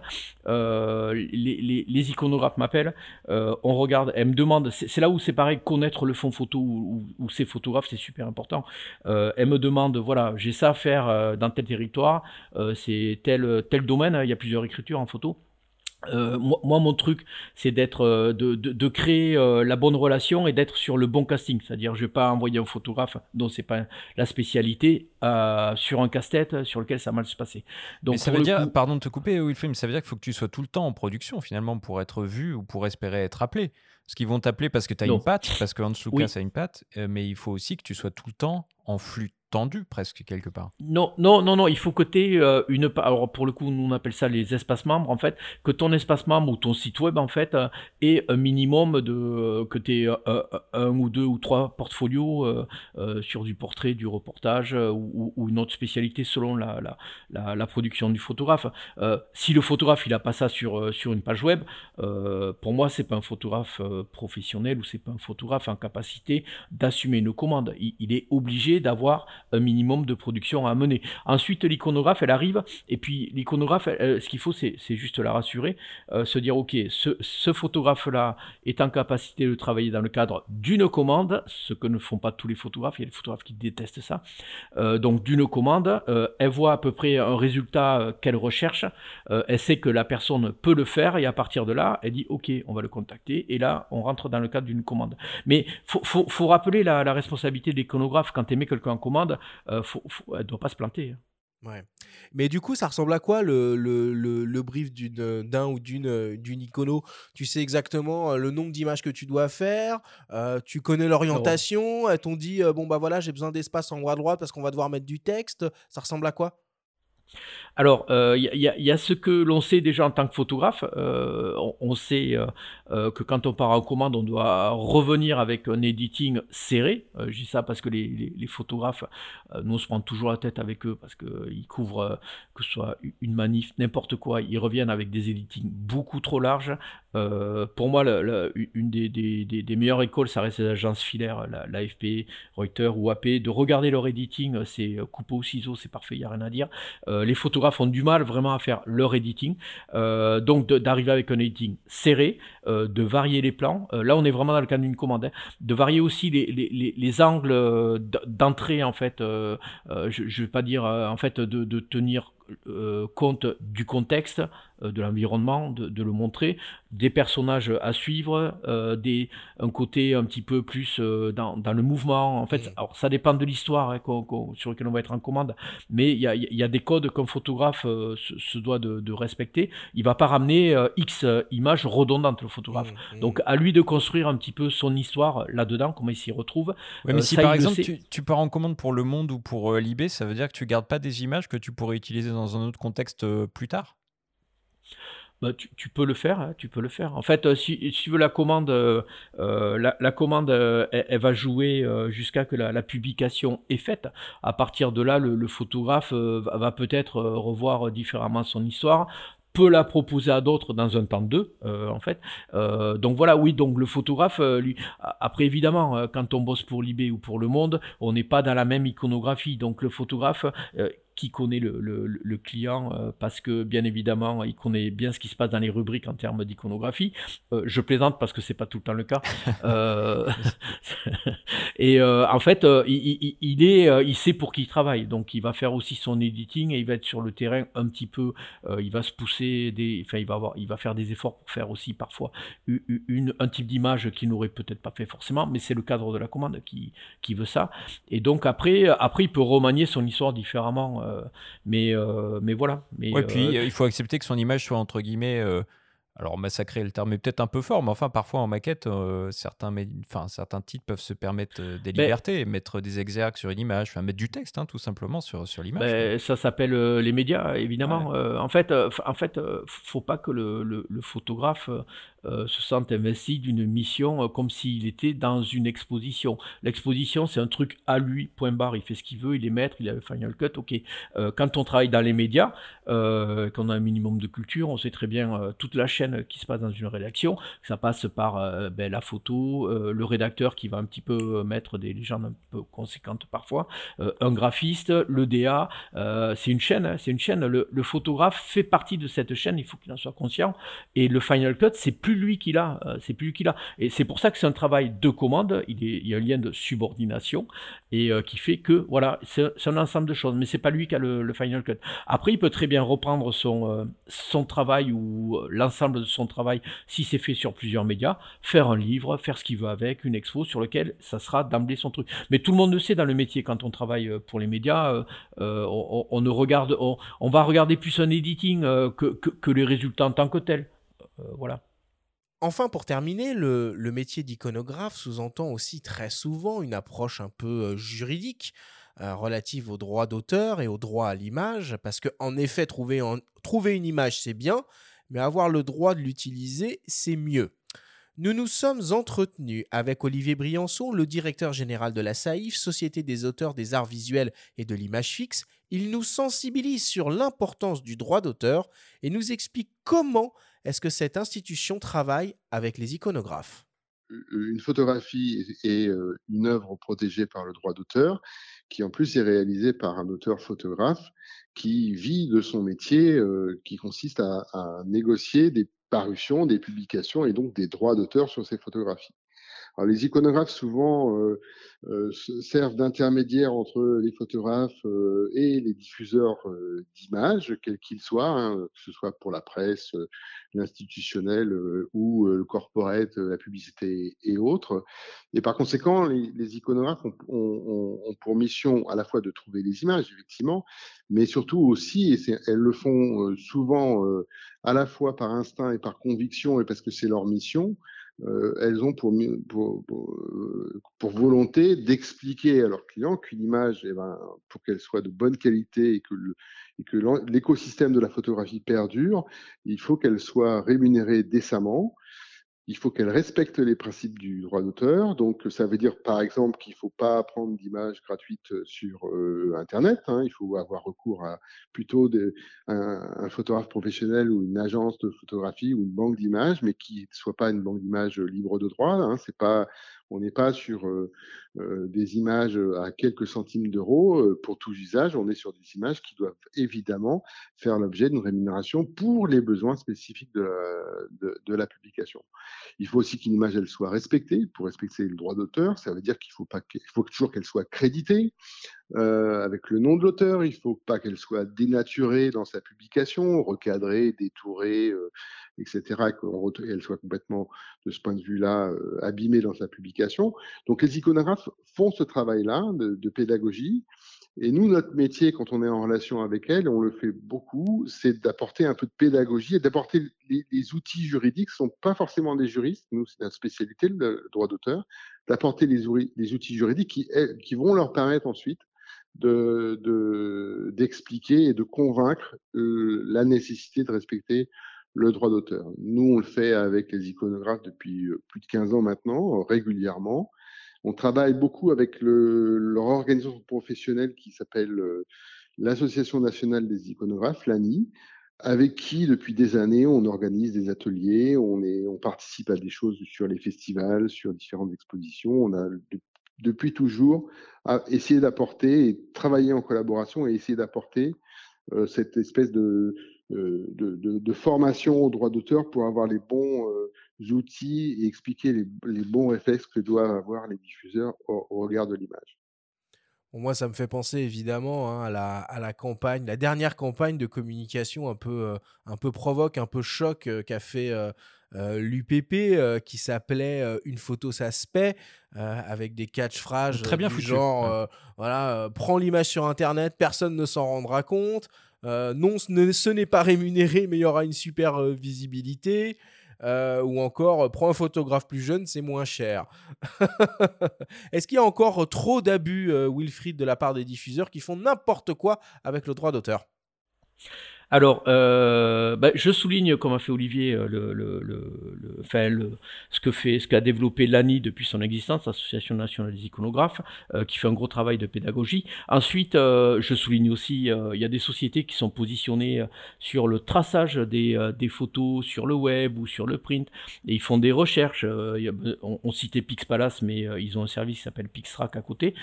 les, iconographes m'appellent, euh, on regarde, elles me demandent, c'est là où c'est pareil, connaître le fond photo ou, ces photographes, c'est super important. Euh, elles me demandent, voilà, j'ai ça à faire euh, dans tel territoire, c'est tel, tel domaine, il y a plusieurs écritures en photo. Euh, moi, mon truc, c'est d'être, euh, de, de, créer euh, la bonne relation et d'être sur le bon casting. C'est-à-dire, je vais pas envoyer un photographe dont c'est pas la spécialité sur un casse-tête sur lequel ça va mal se passer. Donc, ça veut dire, pardon de te couper, Wilfried, ça veut dire qu'il faut que tu sois tout le temps en production finalement pour être vu ou pour espérer être appelé. Parce qu'ils vont t'appeler parce que tu as une patte, parce que Hans Lucas a une patte, mais il faut aussi que tu sois tout le temps en flux presque quelque part. Non, non, non, non, il faut aies euh, une. Alors pour le coup, nous on appelle ça les espaces membres en fait, que ton espace membre ou ton site web en fait euh, ait un minimum de. Euh, que tu aies un ou deux ou trois portfolios sur du portrait, du reportage ou, une autre spécialité selon la, la, la, production du photographe. si le photographe il a pas ça sur, sur une page web, pour moi c'est pas un photographe professionnel ou c'est pas un photographe en capacité d'assumer une commande. il est obligé d'avoir un minimum de production à mener. Ensuite, l'iconographe, elle arrive, et puis l'iconographe, ce qu'il faut, c'est juste la rassurer, euh, se dire, ok, ce, photographe-là est en capacité de travailler dans le cadre d'une commande, ce que ne font pas tous les photographes, il y a des photographes qui détestent ça. Euh, donc d'une commande, euh, elle voit à peu près un résultat qu'elle recherche, elle sait que la personne peut le faire, et à partir de là, elle dit, ok, on va le contacter, et là, on rentre dans le cadre d'une commande. Mais faut, faut, rappeler la, la responsabilité de l'iconographe quand tu mets quelqu'un en commande, euh, elle ne doit pas se planter. Hein. Ouais. Mais du coup, ça ressemble à quoi le, le, le, brief d'un ou d'une euh, d'une icono? Tu sais exactement euh, le nombre d'images que tu dois faire, tu connais l'orientation, elles t'ont dit bon bah voilà, j'ai besoin d'espace en haut à droite parce qu'on va devoir mettre du texte. Ça ressemble à quoi? Alors, il euh, y, a ce que l'on sait déjà en tant que photographe. Euh, on, sait euh, que quand on part en commande, on doit revenir avec un editing serré. je dis ça parce que les, photographes, nous, on se prend toujours la tête avec eux parce qu'ils couvrent, que ce soit une manif, n'importe quoi, ils reviennent avec des editings beaucoup trop larges. pour moi, une des, meilleures écoles, ça reste les agences filaires, l'AFP, Reuters ou AP. De regarder leur editing, c'est coupeau au ciseau, c'est parfait, il n'y a rien à dire. les photographes font du mal vraiment à faire leur editing. Euh, donc d'arriver avec un editing serré, euh, de varier les plans. Euh, là, on est vraiment dans le cadre d'une commande. Hein. De varier aussi les, les, les, angles d'entrée, en fait. je ne vais pas dire, en fait, de tenir compte du contexte, de l'environnement, de, de, le montrer, des personnages à suivre, euh, des, un côté un petit peu plus euh, dans, dans, le mouvement. En fait, alors ça dépend de l'histoire hein, sur laquelle on va être en commande, mais il y a, y a, des codes qu'un photographe euh, se, doit de, de, respecter. Il va pas ramener X images redondantes, le photographe. Mmh, mmh. Donc à lui de construire un petit peu son histoire là-dedans, comment il s'y retrouve. mais si par exemple tu, tu, pars en commande pour Le Monde ou pour Libé, ça veut dire que tu gardes pas des images que tu pourrais utiliser dans un autre contexte plus tard? Bah, tu, peux le faire, hein, tu peux le faire. En fait, euh, si, tu veux la commande, euh, euh, la, commande, elle, va jouer jusqu'à que la, publication est faite. À partir de là, le, photographe va peut-être revoir différemment son histoire, peut la proposer à d'autres dans un temps d'eux, en fait. donc voilà, oui, donc le photographe, lui, après évidemment, quand on bosse pour Libé ou pour Le Monde, on n'est pas dans la même iconographie. Donc le photographe, qui connaît le, le, client euh, parce que bien évidemment il connaît bien ce qui se passe dans les rubriques en termes d'iconographie. Euh, je plaisante parce que c'est pas tout le temps le cas. euh, et en fait, il, il, est, il sait pour qui il travaille, donc il va faire aussi son editing et il va être sur le terrain un petit peu. il va se pousser des, enfin il va avoir, il va faire des efforts pour faire aussi parfois une, un type d'image qu'il n'aurait peut-être pas fait forcément, mais c'est le cadre de la commande qui, qui veut ça. Et donc après, après il peut remanier son histoire différemment mais, euh, mais voilà. Mais, ouais, puis euh, il faut accepter que son image soit entre guillemets alors massacrer le terme est peut-être un peu fort, mais enfin parfois en maquette, certains, enfin, certains titres peuvent se permettre des libertés, mettre des exergues sur une image, enfin mettre du texte hein, tout simplement sur, sur l'image. Ben, ça s'appelle les médias évidemment. en fait, en fait, faut pas que le, le, le photographe euh, se sent investi d'une mission euh, comme s'il était dans une exposition. L'exposition, c'est un truc à lui, point barre. Il fait ce qu'il veut, il est maître, il a le final cut, ok. Euh, quand on travaille dans les médias, qu'on a un minimum de culture, on sait très bien toute la chaîne qui se passe dans une rédaction. Ça passe par ben, la photo, le rédacteur qui va un petit peu mettre des légendes un peu conséquentes parfois, un graphiste, le DA. c'est une chaîne, hein, c'est une chaîne. Le, photographe fait partie de cette chaîne, il faut qu'il en soit conscient. Et le final cut, c'est plus lui qui l'a, euh, c'est plus lui qui l'a. Et c'est pour ça que c'est un travail de commande, il, y a un lien de subordination, et euh, qui fait que, voilà, c'est un ensemble de choses, mais c'est pas lui qui a le, final cut. Après, il peut très bien reprendre euh, son travail ou l'ensemble de son travail, si c'est fait sur plusieurs médias, faire un livre, faire ce qu'il veut avec, une expo sur lequel ça sera d'emblée son truc. Mais tout le monde le sait dans le métier, quand on travaille pour les médias, on, ne regarde, on, va regarder plus un editing que, les résultats en tant que tel. voilà. Enfin, pour terminer, le, métier d'iconographe sous-entend aussi très souvent une approche un peu euh, juridique euh, relative au droit d'auteur et au droit à l'image, parce que en effet, trouver une image, c'est bien, mais avoir le droit de l'utiliser, c'est mieux. Nous nous sommes entretenus avec Olivier Briançon, le directeur général de la SAIF, Société des auteurs des arts visuels et de l'image fixe. Il nous sensibilise sur l'importance du droit d'auteur et nous explique comment est-ce que cette institution travaille avec les iconographes Une photographie est une œuvre protégée par le droit d'auteur, qui en plus est réalisée par un auteur photographe qui vit de son métier, qui consiste à, négocier des parutions, des publications et donc des droits d'auteur sur ces photographies. Alors, les iconographes souvent euh, euh, servent d'intermédiaires entre les photographes euh, et les diffuseurs d'images, quels qu'ils soient, hein, que ce soit pour la presse, l'institutionnel ou le corporate, la publicité et autres. Et par conséquent, les, les iconographes ont, ont, ont, pour mission à la fois de trouver les images, effectivement, mais surtout aussi, et elles le font souvent à la fois par instinct et par conviction, et parce que c'est leur mission, euh, elles ont pour, pour, volonté d'expliquer à leurs clients qu'une image, eh ben, pour qu'elle soit de bonne qualité et que l'écosystème de la photographie perdure, il faut qu'elle soit rémunérée décemment il faut qu'elle respecte les principes du droit d'auteur. Donc, ça veut dire, par exemple, qu'il ne faut pas prendre d'images gratuites sur euh, Internet. Hein. Il faut avoir recours à plutôt un, photographe professionnel ou une agence de photographie ou une banque d'images, mais qui ne soit pas une banque d'images libre de droit. Hein. C'est pas, on n'est pas sur euh, euh, des images à quelques centimes d'euros euh, pour tout usage. On est sur des images qui doivent évidemment faire l'objet d'une rémunération pour les besoins spécifiques de la, publication. Il faut aussi qu'une image soit respectée. Pour respecter le droit d'auteur, ça veut dire qu'il faut, pas faut toujours qu'elle soit créditée euh, avec le nom de l'auteur. Il ne faut pas qu'elle soit dénaturée dans sa publication, recadrée, détourée, euh, etc., qu'elle soit complètement, de ce point de vue-là, euh, abîmée dans sa publication. Donc les iconographes font ce travail-là de, pédagogie. Et nous, notre métier, quand on est en relation avec elles, on le fait beaucoup, c'est d'apporter un peu de pédagogie et d'apporter les, outils juridiques. Ce ne sont pas forcément des juristes, nous, c'est notre spécialité, le droit d'auteur, d'apporter les, outils juridiques qui, qui vont leur permettre ensuite d'expliquer de, et de convaincre euh, la nécessité de respecter le droit d'auteur. Nous, on le fait avec les iconographes depuis euh, plus de 15 ans maintenant, régulièrement. On travaille beaucoup avec le, leur organisation professionnelle qui s'appelle euh, l'Association nationale des iconographes, l'ANI, avec qui, depuis des années, on organise des ateliers, on, est, on participe à des choses sur les festivals, sur différentes expositions. On a depuis toujours à essayer d'apporter et travailler en collaboration et essayer d'apporter euh, cette espèce de, euh, de, de, formation au droit d'auteur pour avoir les bons euh, outils et expliquer les, les, bons réflexes que doivent avoir les diffuseurs au, regard de l'image. Moi, ça me fait penser évidemment hein, à, la, à, la, campagne, la dernière campagne de communication un peu, un peu provoque, un peu choc qu'a fait euh, l'UPP euh, qui s'appelait euh, Une photo ça se paie avec des catchphrases très bien du genre voilà prends l'image sur internet personne ne s'en rendra compte. Non ce n'est pas rémunéré mais il y aura une super visibilité ou encore prends un photographe plus jeune, c'est moins cher. Est-ce qu'il y a encore trop d'abus, Wilfried, de la part des diffuseurs qui font n'importe quoi avec le droit d'auteur? Alors, euh, bah, je souligne, comme a fait Olivier, euh, ce que fait, ce qu'a développé l'ANI depuis son existence, l'Association nationale des iconographes, euh, qui fait un gros travail de pédagogie. Ensuite, je souligne aussi, il y a des sociétés qui sont positionnées sur le traçage des, photos sur le web ou sur le print, et ils font des recherches. on, citait Pixpalace, mais ils ont un service qui s'appelle Pixtrack à côté,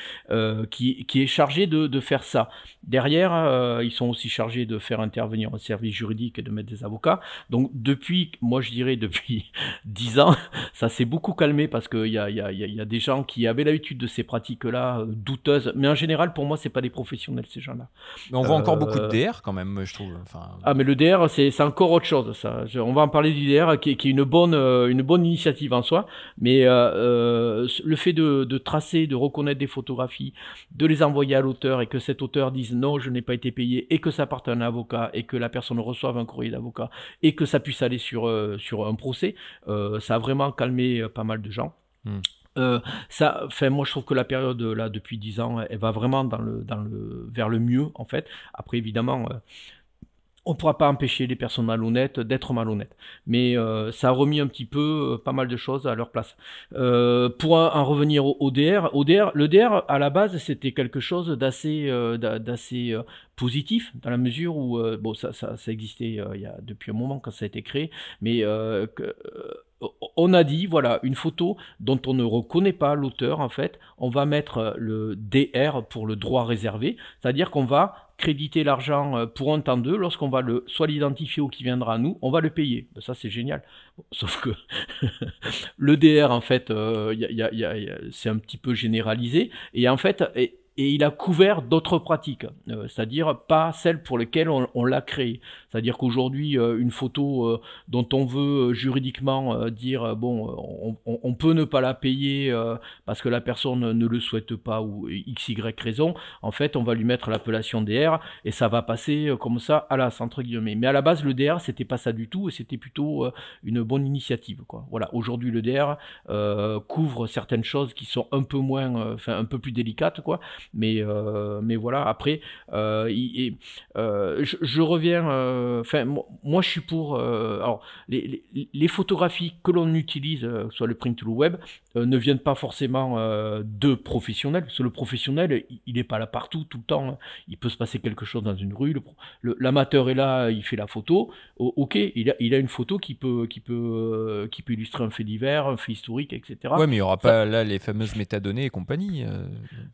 qui, est chargé de faire ça. Derrière, ils sont aussi chargés de faire intervenir un service juridique et de mettre des avocats. Donc depuis, moi je dirais depuis 10 ans, ça s'est beaucoup calmé parce qu'il y a, y, a, y a, des gens qui avaient l'habitude de ces pratiques-là euh, douteuses. Mais en général, pour moi, c'est pas des professionnels ces gens-là. Mais on voit encore beaucoup de euh, DR quand même, je trouve. Enfin... Ah mais le DR, c'est encore autre chose. Ça. on va en parler du DR qui, qui, est une bonne, euh, une bonne initiative en soi. Mais euh, le fait de, de tracer, de reconnaître des photographies, de les envoyer à l'auteur et que cet auteur dise non, je n'ai pas été payé et que ça parte à un avocat et que la personne reçoive un courrier d'avocat et que ça puisse aller sur, euh, sur un procès, euh, ça a vraiment calmé euh, pas mal de gens. Hmm. ça, fait, moi je trouve que la période là depuis 10 ans, elle va vraiment dans le, dans le, vers le mieux en fait. Après évidemment, on ne pourra pas empêcher les personnes malhonnêtes d'être malhonnêtes. Mais euh, ça a remis un petit peu euh, pas mal de choses à leur place. Euh, pour en revenir au, DR, le DR à la base c'était quelque chose d'assez positif dans la mesure où bon ça, ça, existait il y a depuis un moment quand ça a été créé, mais on a dit, voilà, une photo dont on ne reconnaît pas l'auteur, en fait, on va mettre le DR pour le droit réservé, c'est-à-dire qu'on va créditer l'argent euh, pour un temps d'eux, lorsqu'on va le, soit l'identifier ou qui viendra à nous, on va le payer. Ben, ça, c'est génial. Sauf que le DR, en fait, euh, c'est un petit peu généralisé. Et en fait, et il a couvert d'autres pratiques, euh, c'est-à-dire pas celles pour lesquelles on, l'a créé. C'est-à-dire qu'aujourd'hui, une photo dont on veut juridiquement dire bon, on, peut ne pas la payer parce que la personne ne le souhaite pas ou x y raison, en fait, on va lui mettre l'appellation DR et ça va passer comme ça à la entre guillemets. Mais à la base, le DR, c'était pas ça du tout et c'était plutôt une bonne initiative. Voilà, aujourd'hui, le DR couvre certaines choses qui sont un peu moins, enfin un peu plus délicates, quoi. Mais mais voilà, après, je, reviens. Enfin, moi, je suis pour. alors, les, les, photographies que l'on utilise, soit le print ou le web, ne viennent pas forcément de professionnels. Parce que le professionnel, il n'est pas là partout, tout le temps. Hein. Il peut se passer quelque chose dans une rue. L'amateur est là, il fait la photo. ok, il a, il a une photo qui peut, qui, peut, qui peut illustrer un fait divers, un fait historique, etc. Ouais, mais il n'y aura pas là les fameuses métadonnées et compagnie.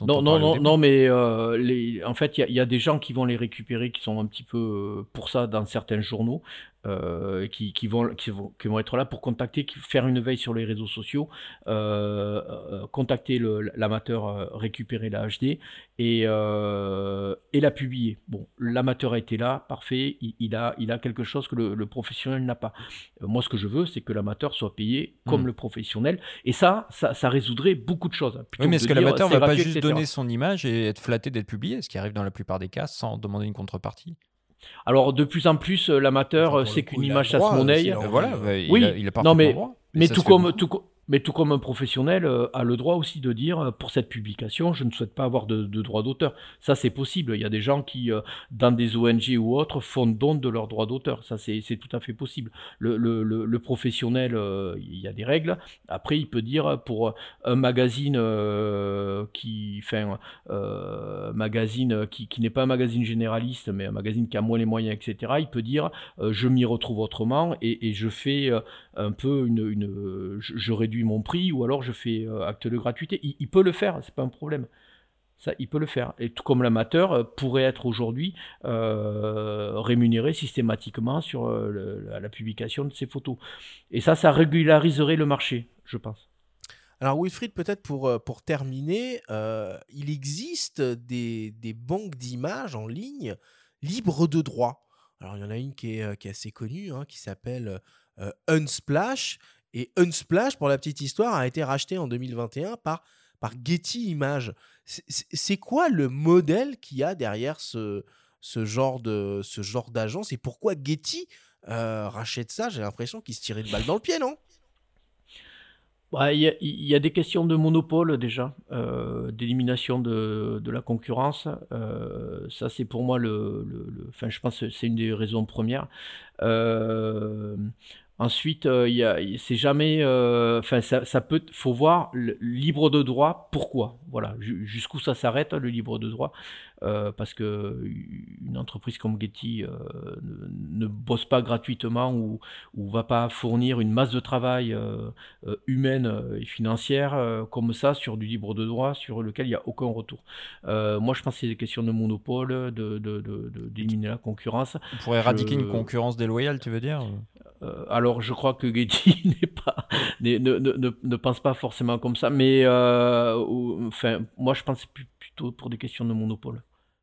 non, non, non, non, mais les, en fait, il y, y, a des gens qui vont les récupérer, qui sont un petit peu pour ça dans certains journaux. Euh, qui, qui, vont, qui, vont, qui, vont, être là pour contacter, faire une veille sur les réseaux sociaux, euh, euh contacter l'amateur, récupérer la HD et, euh, et la publier. Bon, l'amateur a été là, parfait, il, il, a, il a quelque chose que le, professionnel n'a pas. moi, ce que je veux, c'est que l'amateur soit payé comme hmm. le professionnel, et ça, ça, ça, résoudrait beaucoup de choses. Oui, mais est-ce que l'amateur ne va pas juste donner son image et être flatté d'être publié, ce qui arrive dans la plupart des cas, sans demander une contrepartie? Alors de plus en plus, euh, l'amateur, c'est qu'une image chasse monnaie. Voilà, oui, il, a, non mais, mais tout comme, tout, mais tout comme un professionnel euh, a le droit aussi de dire euh, pour cette publication, je ne souhaite pas avoir de, droit d'auteur. Ça, c'est possible. Il y a des gens qui, euh, dans des ONG ou autres, font don de leur droit d'auteur. Ça, c'est tout à fait possible. Le, professionnel, il y a des règles. Après, il peut dire pour un magazine qui, enfin, magazine qui, n'est pas un magazine généraliste, mais un magazine qui a moins les moyens, etc. Il peut dire je m'y retrouve autrement et je fais un peu une, une je réduis mon prix ou alors je fais euh, acte de gratuité. Il, peut le faire, c'est pas un problème. Ça, il peut le faire. Et tout comme l'amateur euh, pourrait être aujourd'hui euh, rémunéré systématiquement sur la, publication de ses photos. Et ça, ça régulariserait le marché, je pense. Alors Wilfried, peut-être pour, pour terminer, il existe des, des banques d'images en ligne libres de droit. Alors il y en a une qui est, qui est assez connue, hein, qui s'appelle Unsplash, et Unsplash, pour la petite histoire, a été racheté en 2021 par, par Getty Images. C'est quoi le modèle qu'il y a derrière ce, ce genre d'agence et pourquoi Getty euh, rachète ça? J'ai l'impression qu'il se tirait une balle dans le pied, non? Bah, il y, a des questions de monopole déjà, euh, d'élimination de, de, la concurrence. Euh, ça, c'est pour moi le, le, Enfin, je pense que c'est une des raisons premières. Euh, Ensuite, euh, c'est jamais, euh, enfin, ça, ça, peut, faut voir le libre de droit. Pourquoi Voilà, jusqu'où ça s'arrête le libre de droit. Euh, parce que une entreprise comme Getty euh, ne, bosse pas gratuitement ou, ou va pas fournir une masse de travail humaine et financière comme ça sur du libre de droit sur lequel il n'y a aucun retour. moi, je pense que c'est des questions de monopole, de, d'éliminer la concurrence. On pourrait éradiquer une concurrence déloyale, tu veux dire alors, je crois que Getty pas, ne, pense pas forcément comme ça, mais enfin, moi, je pense plutôt pour des questions de monopole.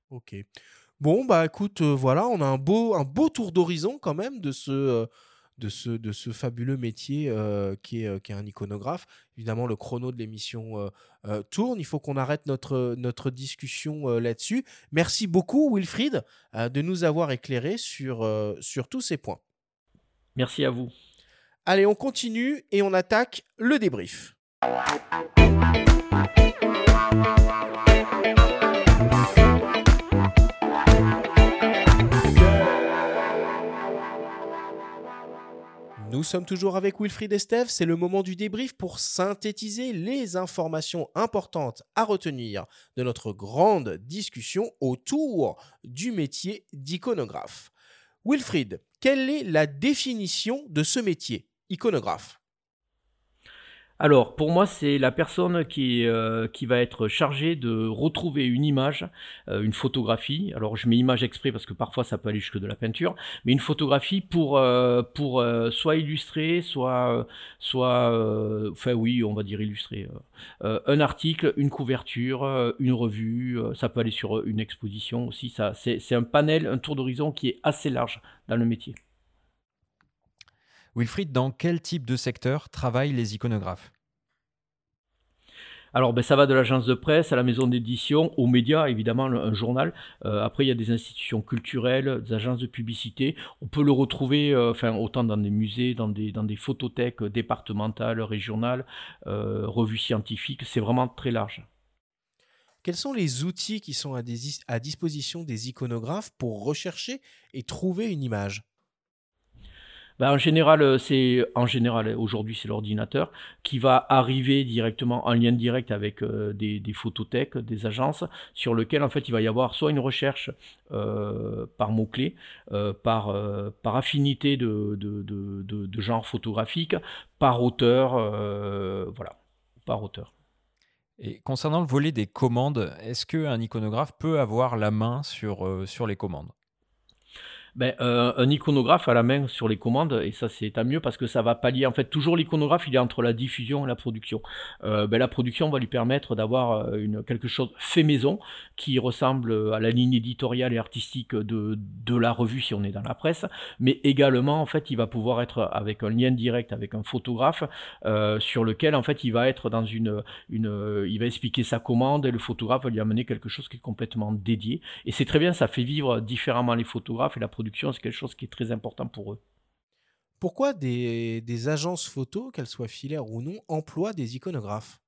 Ok. Bon, bah écoute, euh, voilà, on a un beau, un beau tour d'horizon quand même de ce, euh, de ce, de ce fabuleux métier euh, qui, est, qui est un iconographe. Évidemment, le chrono de l'émission tourne. Il faut qu'on arrête notre, notre discussion là-dessus. Merci beaucoup, Wilfried, de nous avoir éclairé sur, sur tous ces points. Merci à vous. Allez, on continue et on attaque le débrief. Nous sommes toujours avec Wilfried Estève. C'est le moment du débrief pour synthétiser les informations importantes à retenir de notre grande discussion autour du métier d'iconographe. Wilfried, quelle est la définition de ce métier, iconographe alors, pour moi, c'est la personne qui, euh, qui va être chargée de retrouver une image, euh, une photographie. Alors, je mets image exprès parce que parfois ça peut aller jusque de la peinture, mais une photographie pour, euh, soit illustrer, soit, soit enfin oui, on va dire illustrer. un article, une couverture, une revue, ça peut aller sur une exposition aussi. Ça, c'est un panel, un tour d'horizon qui est assez large dans le métier. Wilfried, dans quel type de secteur travaillent les iconographes? Alors, ben, ça va de l'agence de presse à la maison d'édition, aux médias, évidemment, un journal. Euh, après, il y a des institutions culturelles, des agences de publicité. On peut le retrouver, euh, enfin, autant dans des musées, dans des, dans des photothèques départementales, régionales, euh, revues scientifiques. C'est vraiment très large. Quels sont les outils qui sont à, à disposition des iconographes pour rechercher et trouver une image? Bah, en général, euh, c'est en général aujourd'hui c'est l'ordinateur qui va arriver directement en lien direct avec euh, des, des, photothèques, des agences, sur lequel en fait il va y avoir soit une recherche euh, par mots clés, par par affinité de, de, de, genre photographique, par auteur, voilà, par auteur. Et concernant le volet des commandes, est-ce qu'un iconographe peut avoir la main sur, sur les commandes? Ben, euh, un iconographe à la main sur les commandes, et ça c'est à mieux parce que ça va pallier. En fait, toujours l'iconographe, il est entre la diffusion et la production. Euh, ben, la production va lui permettre d'avoir euh, une, quelque chose fait maison qui ressemble à la ligne éditoriale et artistique de, de la revue si on est dans la presse, mais également en fait il va pouvoir être avec un lien direct avec un photographe sur lequel en fait il va être dans une, une il va expliquer sa commande et le photographe va lui amener quelque chose qui est complètement dédié. Et c'est très bien, ça fait vivre différemment les photographes et la production c'est quelque chose qui est très important pour eux. Pourquoi des, des agences photos, qu'elles soient filaires ou non, emploient des iconographes?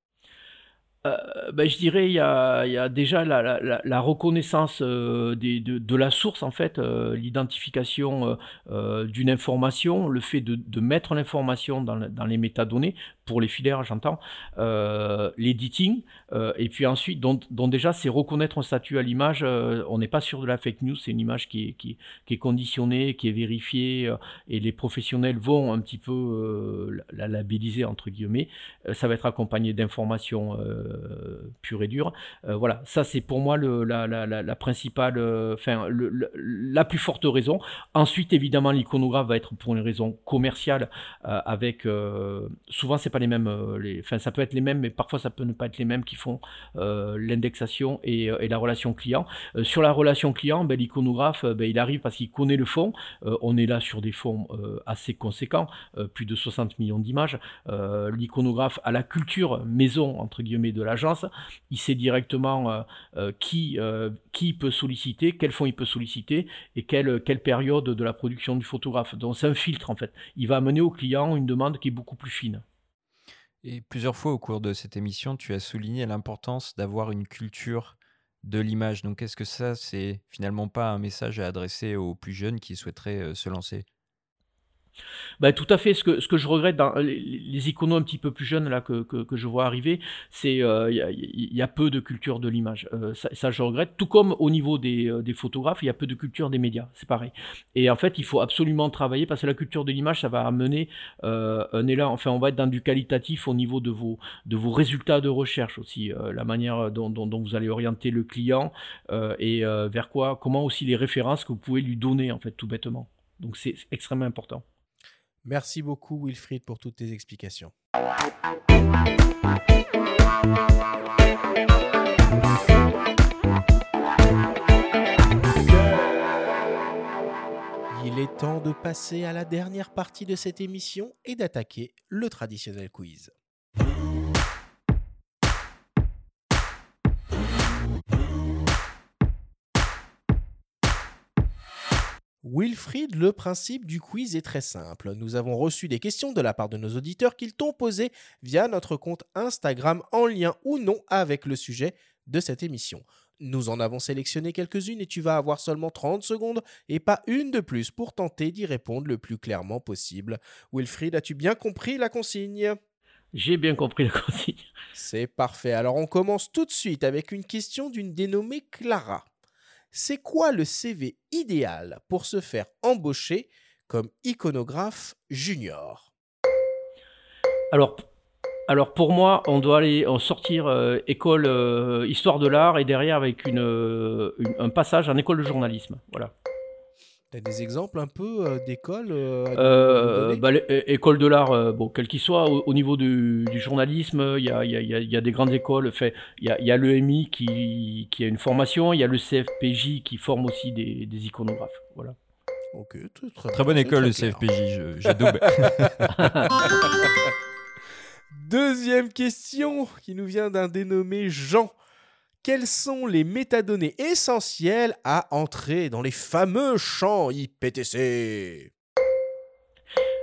Euh, ben, je dirais il y a, y a déjà la, la, la reconnaissance euh, des, de, de, la source en fait, euh, l'identification d'une information, le fait de, de mettre l'information dans, dans, les métadonnées pour les filaires, j'entends, l'editing, et puis ensuite, dont, déjà c'est reconnaître un statut à l'image. on n'est pas sûr de la fake news, c'est une image qui est, conditionnée, qui est vérifiée, et les professionnels vont un petit peu la labelliser entre guillemets. ça va être accompagné d'informations euh, pur et dur. Euh, voilà, ça c'est pour moi la, principale, euh, enfin la plus forte raison. Ensuite, évidemment, l'iconographe va être pour une raison commerciale, avec souvent c'est les mêmes, les, enfin ça peut être les mêmes, mais parfois ça peut ne pas être les mêmes qui font l'indexation et, et, la relation client. sur la relation client, ben, l'iconographe, ben, il arrive parce qu'il connaît le fond. on est là sur des fonds assez conséquents, plus de 60 millions d'images. l'iconographe a la culture maison entre guillemets de l'agence, il sait directement euh, euh, qui, euh, qui peut solliciter, quel fonds il peut solliciter et quelle, quelle période de la production du photographe. Donc c'est un filtre en fait. Il va amener au client une demande qui est beaucoup plus fine. Et plusieurs fois au cours de cette émission, tu as souligné l'importance d'avoir une culture de l'image. Donc est-ce que ça, c'est finalement pas un message à adresser aux plus jeunes qui souhaiteraient se lancer? Bah, tout à fait. Ce que, je regrette dans les, les iconos un petit peu plus jeunes là, que, je vois arriver, c'est il euh, y, y, a peu de culture de l'image. Euh, ça, je regrette. Tout comme au niveau des, euh, des photographes, il y a peu de culture des médias. C'est pareil. Et en fait, il faut absolument travailler parce que la culture de l'image, ça va amener un élan. Enfin, on va être dans du qualitatif au niveau de vos, de vos résultats de recherche aussi. La manière dont, dont, dont, vous allez orienter le client et vers quoi, comment aussi les références que vous pouvez lui donner, en fait, tout bêtement. Donc, c'est extrêmement important. Merci beaucoup Wilfried pour toutes tes explications. Il est temps de passer à la dernière partie de cette émission et d'attaquer le traditionnel quiz. Wilfried, le principe du quiz est très simple. Nous avons reçu des questions de la part de nos auditeurs qu'ils t'ont posées via notre compte Instagram en lien ou non avec le sujet de cette émission. Nous en avons sélectionné quelques-unes et tu vas avoir seulement 30 secondes et pas une de plus pour tenter d'y répondre le plus clairement possible. Wilfried, as-tu bien compris la consigne? J'ai bien compris la consigne. C'est parfait. Alors on commence tout de suite avec une question d'une dénommée Clara. C'est quoi le CV idéal pour se faire embaucher comme iconographe junior? Alors, pour moi, on doit aller en sortir euh, école euh, histoire de l'art et derrière avec euh, un passage en école de journalisme. Voilà. T'as des exemples un peu euh, d'écoles euh, Euh, bah, école de l'art, euh, bon, quel qu'il soit, au, au niveau du, du journalisme, il y a, il y a- il y a- il y a des grandes écoles. Il y a, il y a l'EMI qui, qui a une formation, il y a le CFPJ qui forme aussi des, des iconographes. Voilà. Ok, très, très Très bien, bonne école, le très. CFPJ, je- j'adoube. Deuxième question qui nous vient d'un dénommé Jean. Quelles sont les métadonnées essentielles à entrer dans les fameux champs IPTC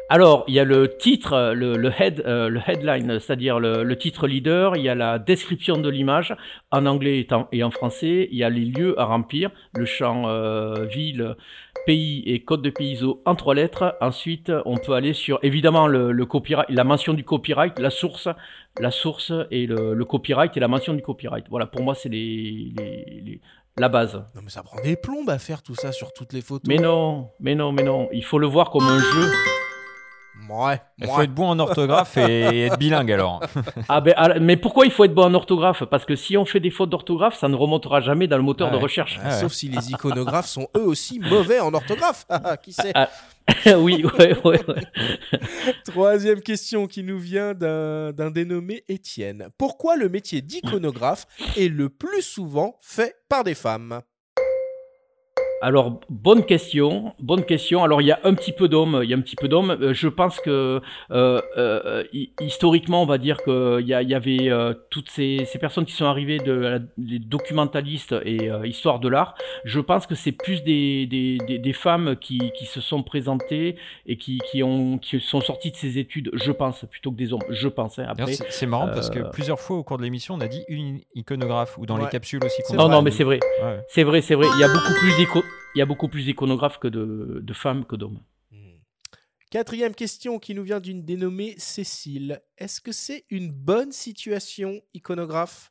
Alors, il y a le titre, le, euh, headline, c'est-à-dire le, titre leader. Il y a la description de l'image en anglais et en, français. Il y a les lieux à remplir, le champ euh, ville, pays et code de pays en trois lettres. Ensuite, on peut aller sur évidemment la mention du copyright, la source, la source et le, le copyright et la mention du copyright. Voilà, pour moi, c'est les, les- les- la base. Non mais ça prend des plombes à faire tout ça sur toutes les photos. Mais non, mais non, mais non. Il faut le voir comme un jeu. Ouais. Il faut être bon en orthographe et être bilingue alors. Ah ben, ah, mais pourquoi il faut être bon en orthographe? Parce que si on fait des fautes d'orthographe, ça ne remontera jamais dans le moteur de recherche. Ah, Sauf si les iconographes sont eux aussi mauvais en orthographe. Ah, Qui sait? Ah, oui, ouais, ouais, ouais. Troisième question qui nous vient d'un d'un dénommé Étienne. Pourquoi le métier d'iconographe est le plus souvent fait par des femmes? Alors, bonne question, bonne question. Alors, il y a un petit peu d'hommes, il y a un petit peu d'hommes. Euh, Je pense que euh, euh, hi- historiquement, on va dire qu'il y, a- il y avait euh, toutes ces, ces personnes qui sont arrivées de la- les documentalistes et euh, histoire de l'art. Je pense que c'est plus des, des, des, des femmes qui, qui se sont présentées et qui, qui, ont, qui sont sorties de ces études, je pense, plutôt que des hommes. Je pense. hein. Après, c'est- marrant parce que plusieurs fois au cours de l'émission, on a dit une iconographe ou dans les capsules aussi. qu'on C'est a Non, non, mais c'est vrai. Ouais. C'est vrai, c'est vrai. Il y a beaucoup plus d'éco- il y a beaucoup plus d'iconographes que de, de femmes que d'hommes. Hmm. Quatrième question qui nous vient d'une dénommée Cécile. Est-ce que c'est une bonne situation iconographe?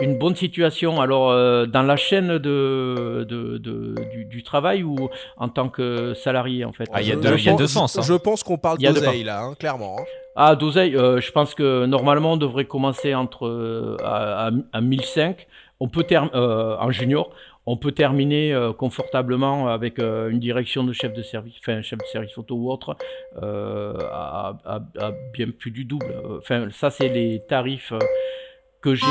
Une bonne situation, alors euh, dans la chaîne de, de, de- du, du travail ou en tant que salarié en fait? Ah, il y a Je- deux- je il y a pense- deux sens, Je, hein. je pense qu'on parle d'oseille là, hein, clairement. hein. Ah, d'oseille, euh, je pense que normalement on devrait commencer entre euh, à, à, à 1005. On peut term- euh, en junior, on peut terminer euh, confortablement avec euh, une direction de chef de service, enfin chef de service photo ou autre, euh, à, à- bien plus du double. Enfin, ça c'est les tarifs que j'ai.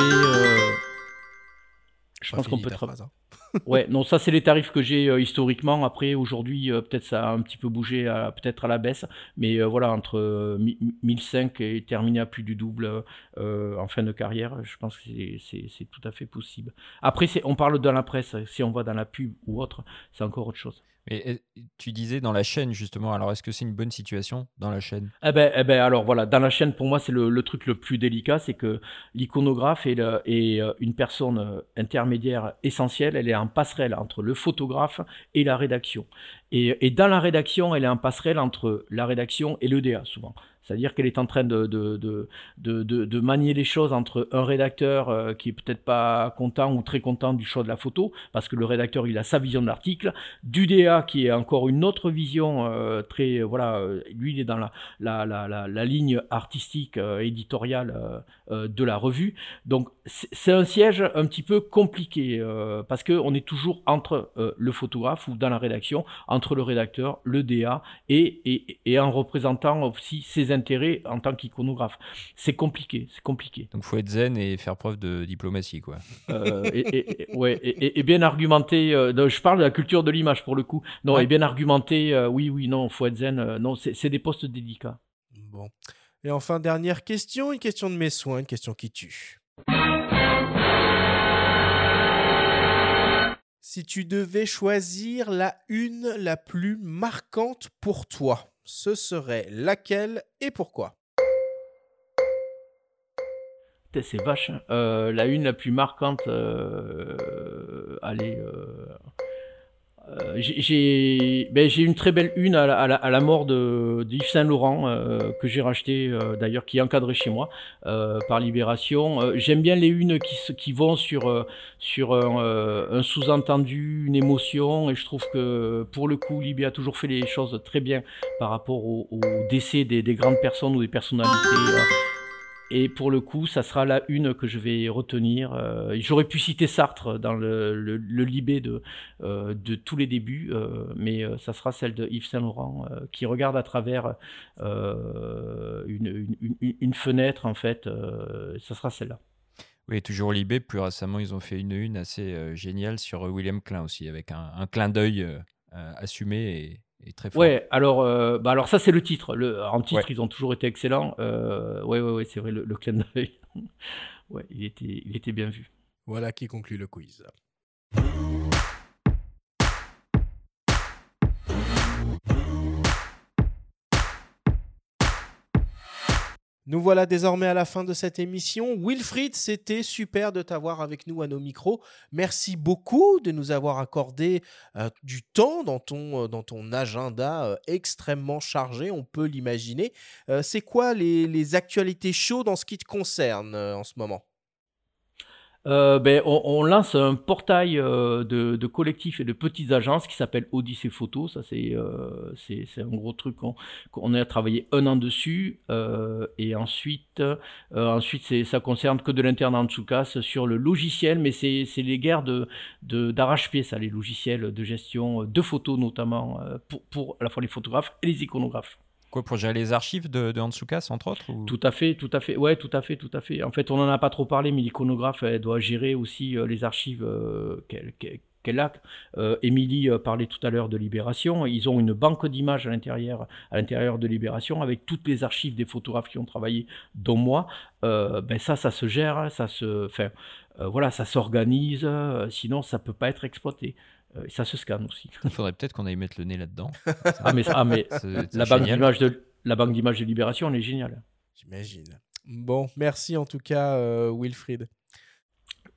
Je pense qu'on peut tra- phrase, hein. Ouais, non, ça c'est les tarifs que j'ai euh, historiquement. Après, aujourd'hui, euh, peut-être ça a un petit peu bougé, peut-être à la baisse, mais euh, voilà, entre euh, mi- 1005 et terminer à plus du double en fin de carrière, je pense que c'est- tout à fait possible. Après, on parle dans la presse, si on va dans la pub ou autre, c'est encore autre chose. Mais tu disais dans la chaîne justement, alors est-ce que c'est une bonne situation dans la chaîne? Eh ben, eh ben, alors voilà, dans la chaîne, pour moi, c'est le, truc le plus délicat, c'est que l'iconographe est, euh, une personne euh, intermédiaire essentielle. Elle est en passerelle entre le photographe et la rédaction. Et, et dans la rédaction, elle est en passerelle entre la rédaction et l'EDA, souvent. C'est-à-dire qu'elle est en train de, manier les choses entre un rédacteur euh, qui est peut-être pas content ou très content du choix de la photo, parce que le rédacteur il a sa vision de l'article, du DA qui est encore une autre vision euh, très euh, voilà, lui il est dans la, ligne artistique éditoriale de la revue. Donc c'est un siège un petit peu compliqué parce que on est toujours entre le photographe ou dans la rédaction, entre le rédacteur, le DA et, et, et en représentant aussi ses intérêts en tant qu'iconographe. C'est compliqué, c'est compliqué. Donc faut être zen et faire preuve de diplomatie quoi. Euh, et, et- et- ouais, et, bien argumenté. euh, je parle de la culture de l'image pour le coup. Non, Ouais. et bien argumenté. euh, oui, oui, non, faut être zen. euh, non, c'est c'est des postes délicats. Bon. Et enfin, dernière question, une question de mes soins, une question qui tue. Si tu devais choisir la une la plus marquante pour toi, ce serait laquelle et pourquoi? C'est vache. hein. Euh, la une la plus marquante. euh, allez. euh, euh, j'ai ben, une très belle une à la, à la, mort de, Yves Saint Laurent euh, que j'ai racheté euh, d'ailleurs qui est encadré chez moi par Libération. J'aime bien les unes qui, qui vont sur sur un, sous-entendu, une émotion et je trouve que pour le coup Libé a toujours fait les choses très bien par rapport au, décès des, des, grandes personnes ou des personnalités et pour le coup, ça sera la une que je vais retenir. Euh, j'aurais pu citer Sartre dans le, libé de, euh, de tous les débuts, euh, mais ça sera celle de Yves Saint-Laurent qui regarde à travers une, une, fenêtre, en fait. ça sera celle-là. Oui, toujours Libé. Plus récemment, ils ont fait une une assez géniale sur William Klein aussi, avec un, un clin d'œil assumé et, très fort. Ouais, alors, euh, bah alors ça c'est le titre. Le, en titre, ils ont toujours été excellents. Euh, ouais, ouais, ouais, c'est vrai, le, le clin d'œil. ouais, il était, il était bien vu. Voilà qui conclut le quiz. Nous voilà désormais à la fin de cette émission. Wilfried, c'était super de t'avoir avec nous à nos micros. Merci beaucoup de nous avoir accordé euh, du temps dans ton, euh, agenda euh, extrêmement chargé, on peut l'imaginer. C'est quoi les, les, actualités chaudes en ce qui te concerne en ce moment? Euh, ben, on, lance un portail euh, de, de, collectifs et de petites agences qui s'appelle Odyssée Photo. Ça, c'est euh, un gros truc qu'on a travaillé un an dessus. et ensuite, ensuite ça concerne que de l'interne en casse sur le logiciel, mais c'est les guerres de d'arrache-pied, ça, les logiciels de gestion de photos notamment, pour, pour à la fois les photographes et les iconographes. Pour gérer les archives de, de entre autres Tout à fait, tout à fait. Ouais, tout à fait, tout à fait. En fait, on n'en a pas trop parlé, mais l'iconographe, doit gérer aussi euh, les archives euh, qu'elle a. Euh, Émilie parlait tout à l'heure de Libération. Ils ont une banque d'images à l'intérieur, à l'intérieur de Libération avec toutes les archives des photographes qui ont travaillé, dont moi. ben ça, ça se gère, ça se, enfin, voilà, ça s'organise. sinon, ça peut pas être exploité. Euh, ça se scanne aussi. Il faudrait peut-être qu'on aille mettre le nez là-dedans. ah, mais, ah, mais la, banque d'images de, la banque d'images de Libération, elle est géniale. J'imagine. Bon, merci en tout cas, euh, Wilfried.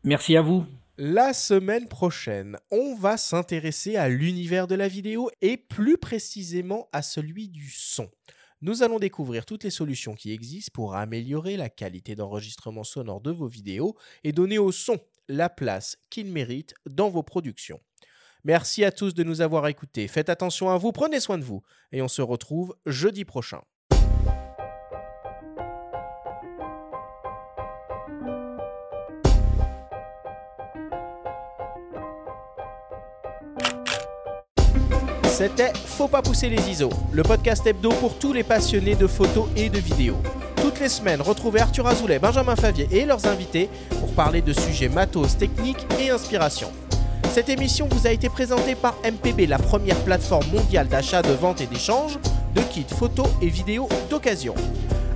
Merci à vous. La semaine prochaine, on va s'intéresser à l'univers de la vidéo et plus précisément à celui du son. Nous allons découvrir toutes les solutions qui existent pour améliorer la qualité d'enregistrement sonore de vos vidéos et donner au son la place qu'il mérite dans vos productions. Merci à tous de nous avoir écoutés. Faites attention à vous, prenez soin de vous. Et on se retrouve jeudi prochain. C'était Faut pas pousser les ISO, le podcast hebdo pour tous les passionnés de photos et de vidéos. Toutes les semaines, retrouvez Arthur Azoulay, Benjamin Favier et leurs invités pour parler de sujets matos, techniques et inspiration. Cette émission vous a été présentée par MPB, la première plateforme mondiale d'achat, de vente et d'échange de kits photos et vidéos d'occasion.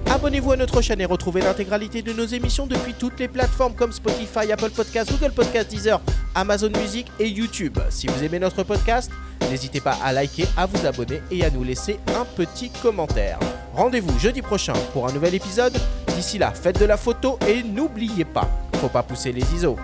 Abonnez-vous à notre chaîne et retrouvez l'intégralité de nos émissions depuis toutes les plateformes comme Spotify, Apple Podcasts, Google Podcasts, Deezer, Amazon Music et YouTube. Si vous aimez notre podcast, n'hésitez pas à liker, à vous abonner et à nous laisser un petit commentaire. Rendez-vous jeudi prochain pour un nouvel épisode. D'ici là, faites de la photo et n'oubliez pas, faut pas pousser les ISO.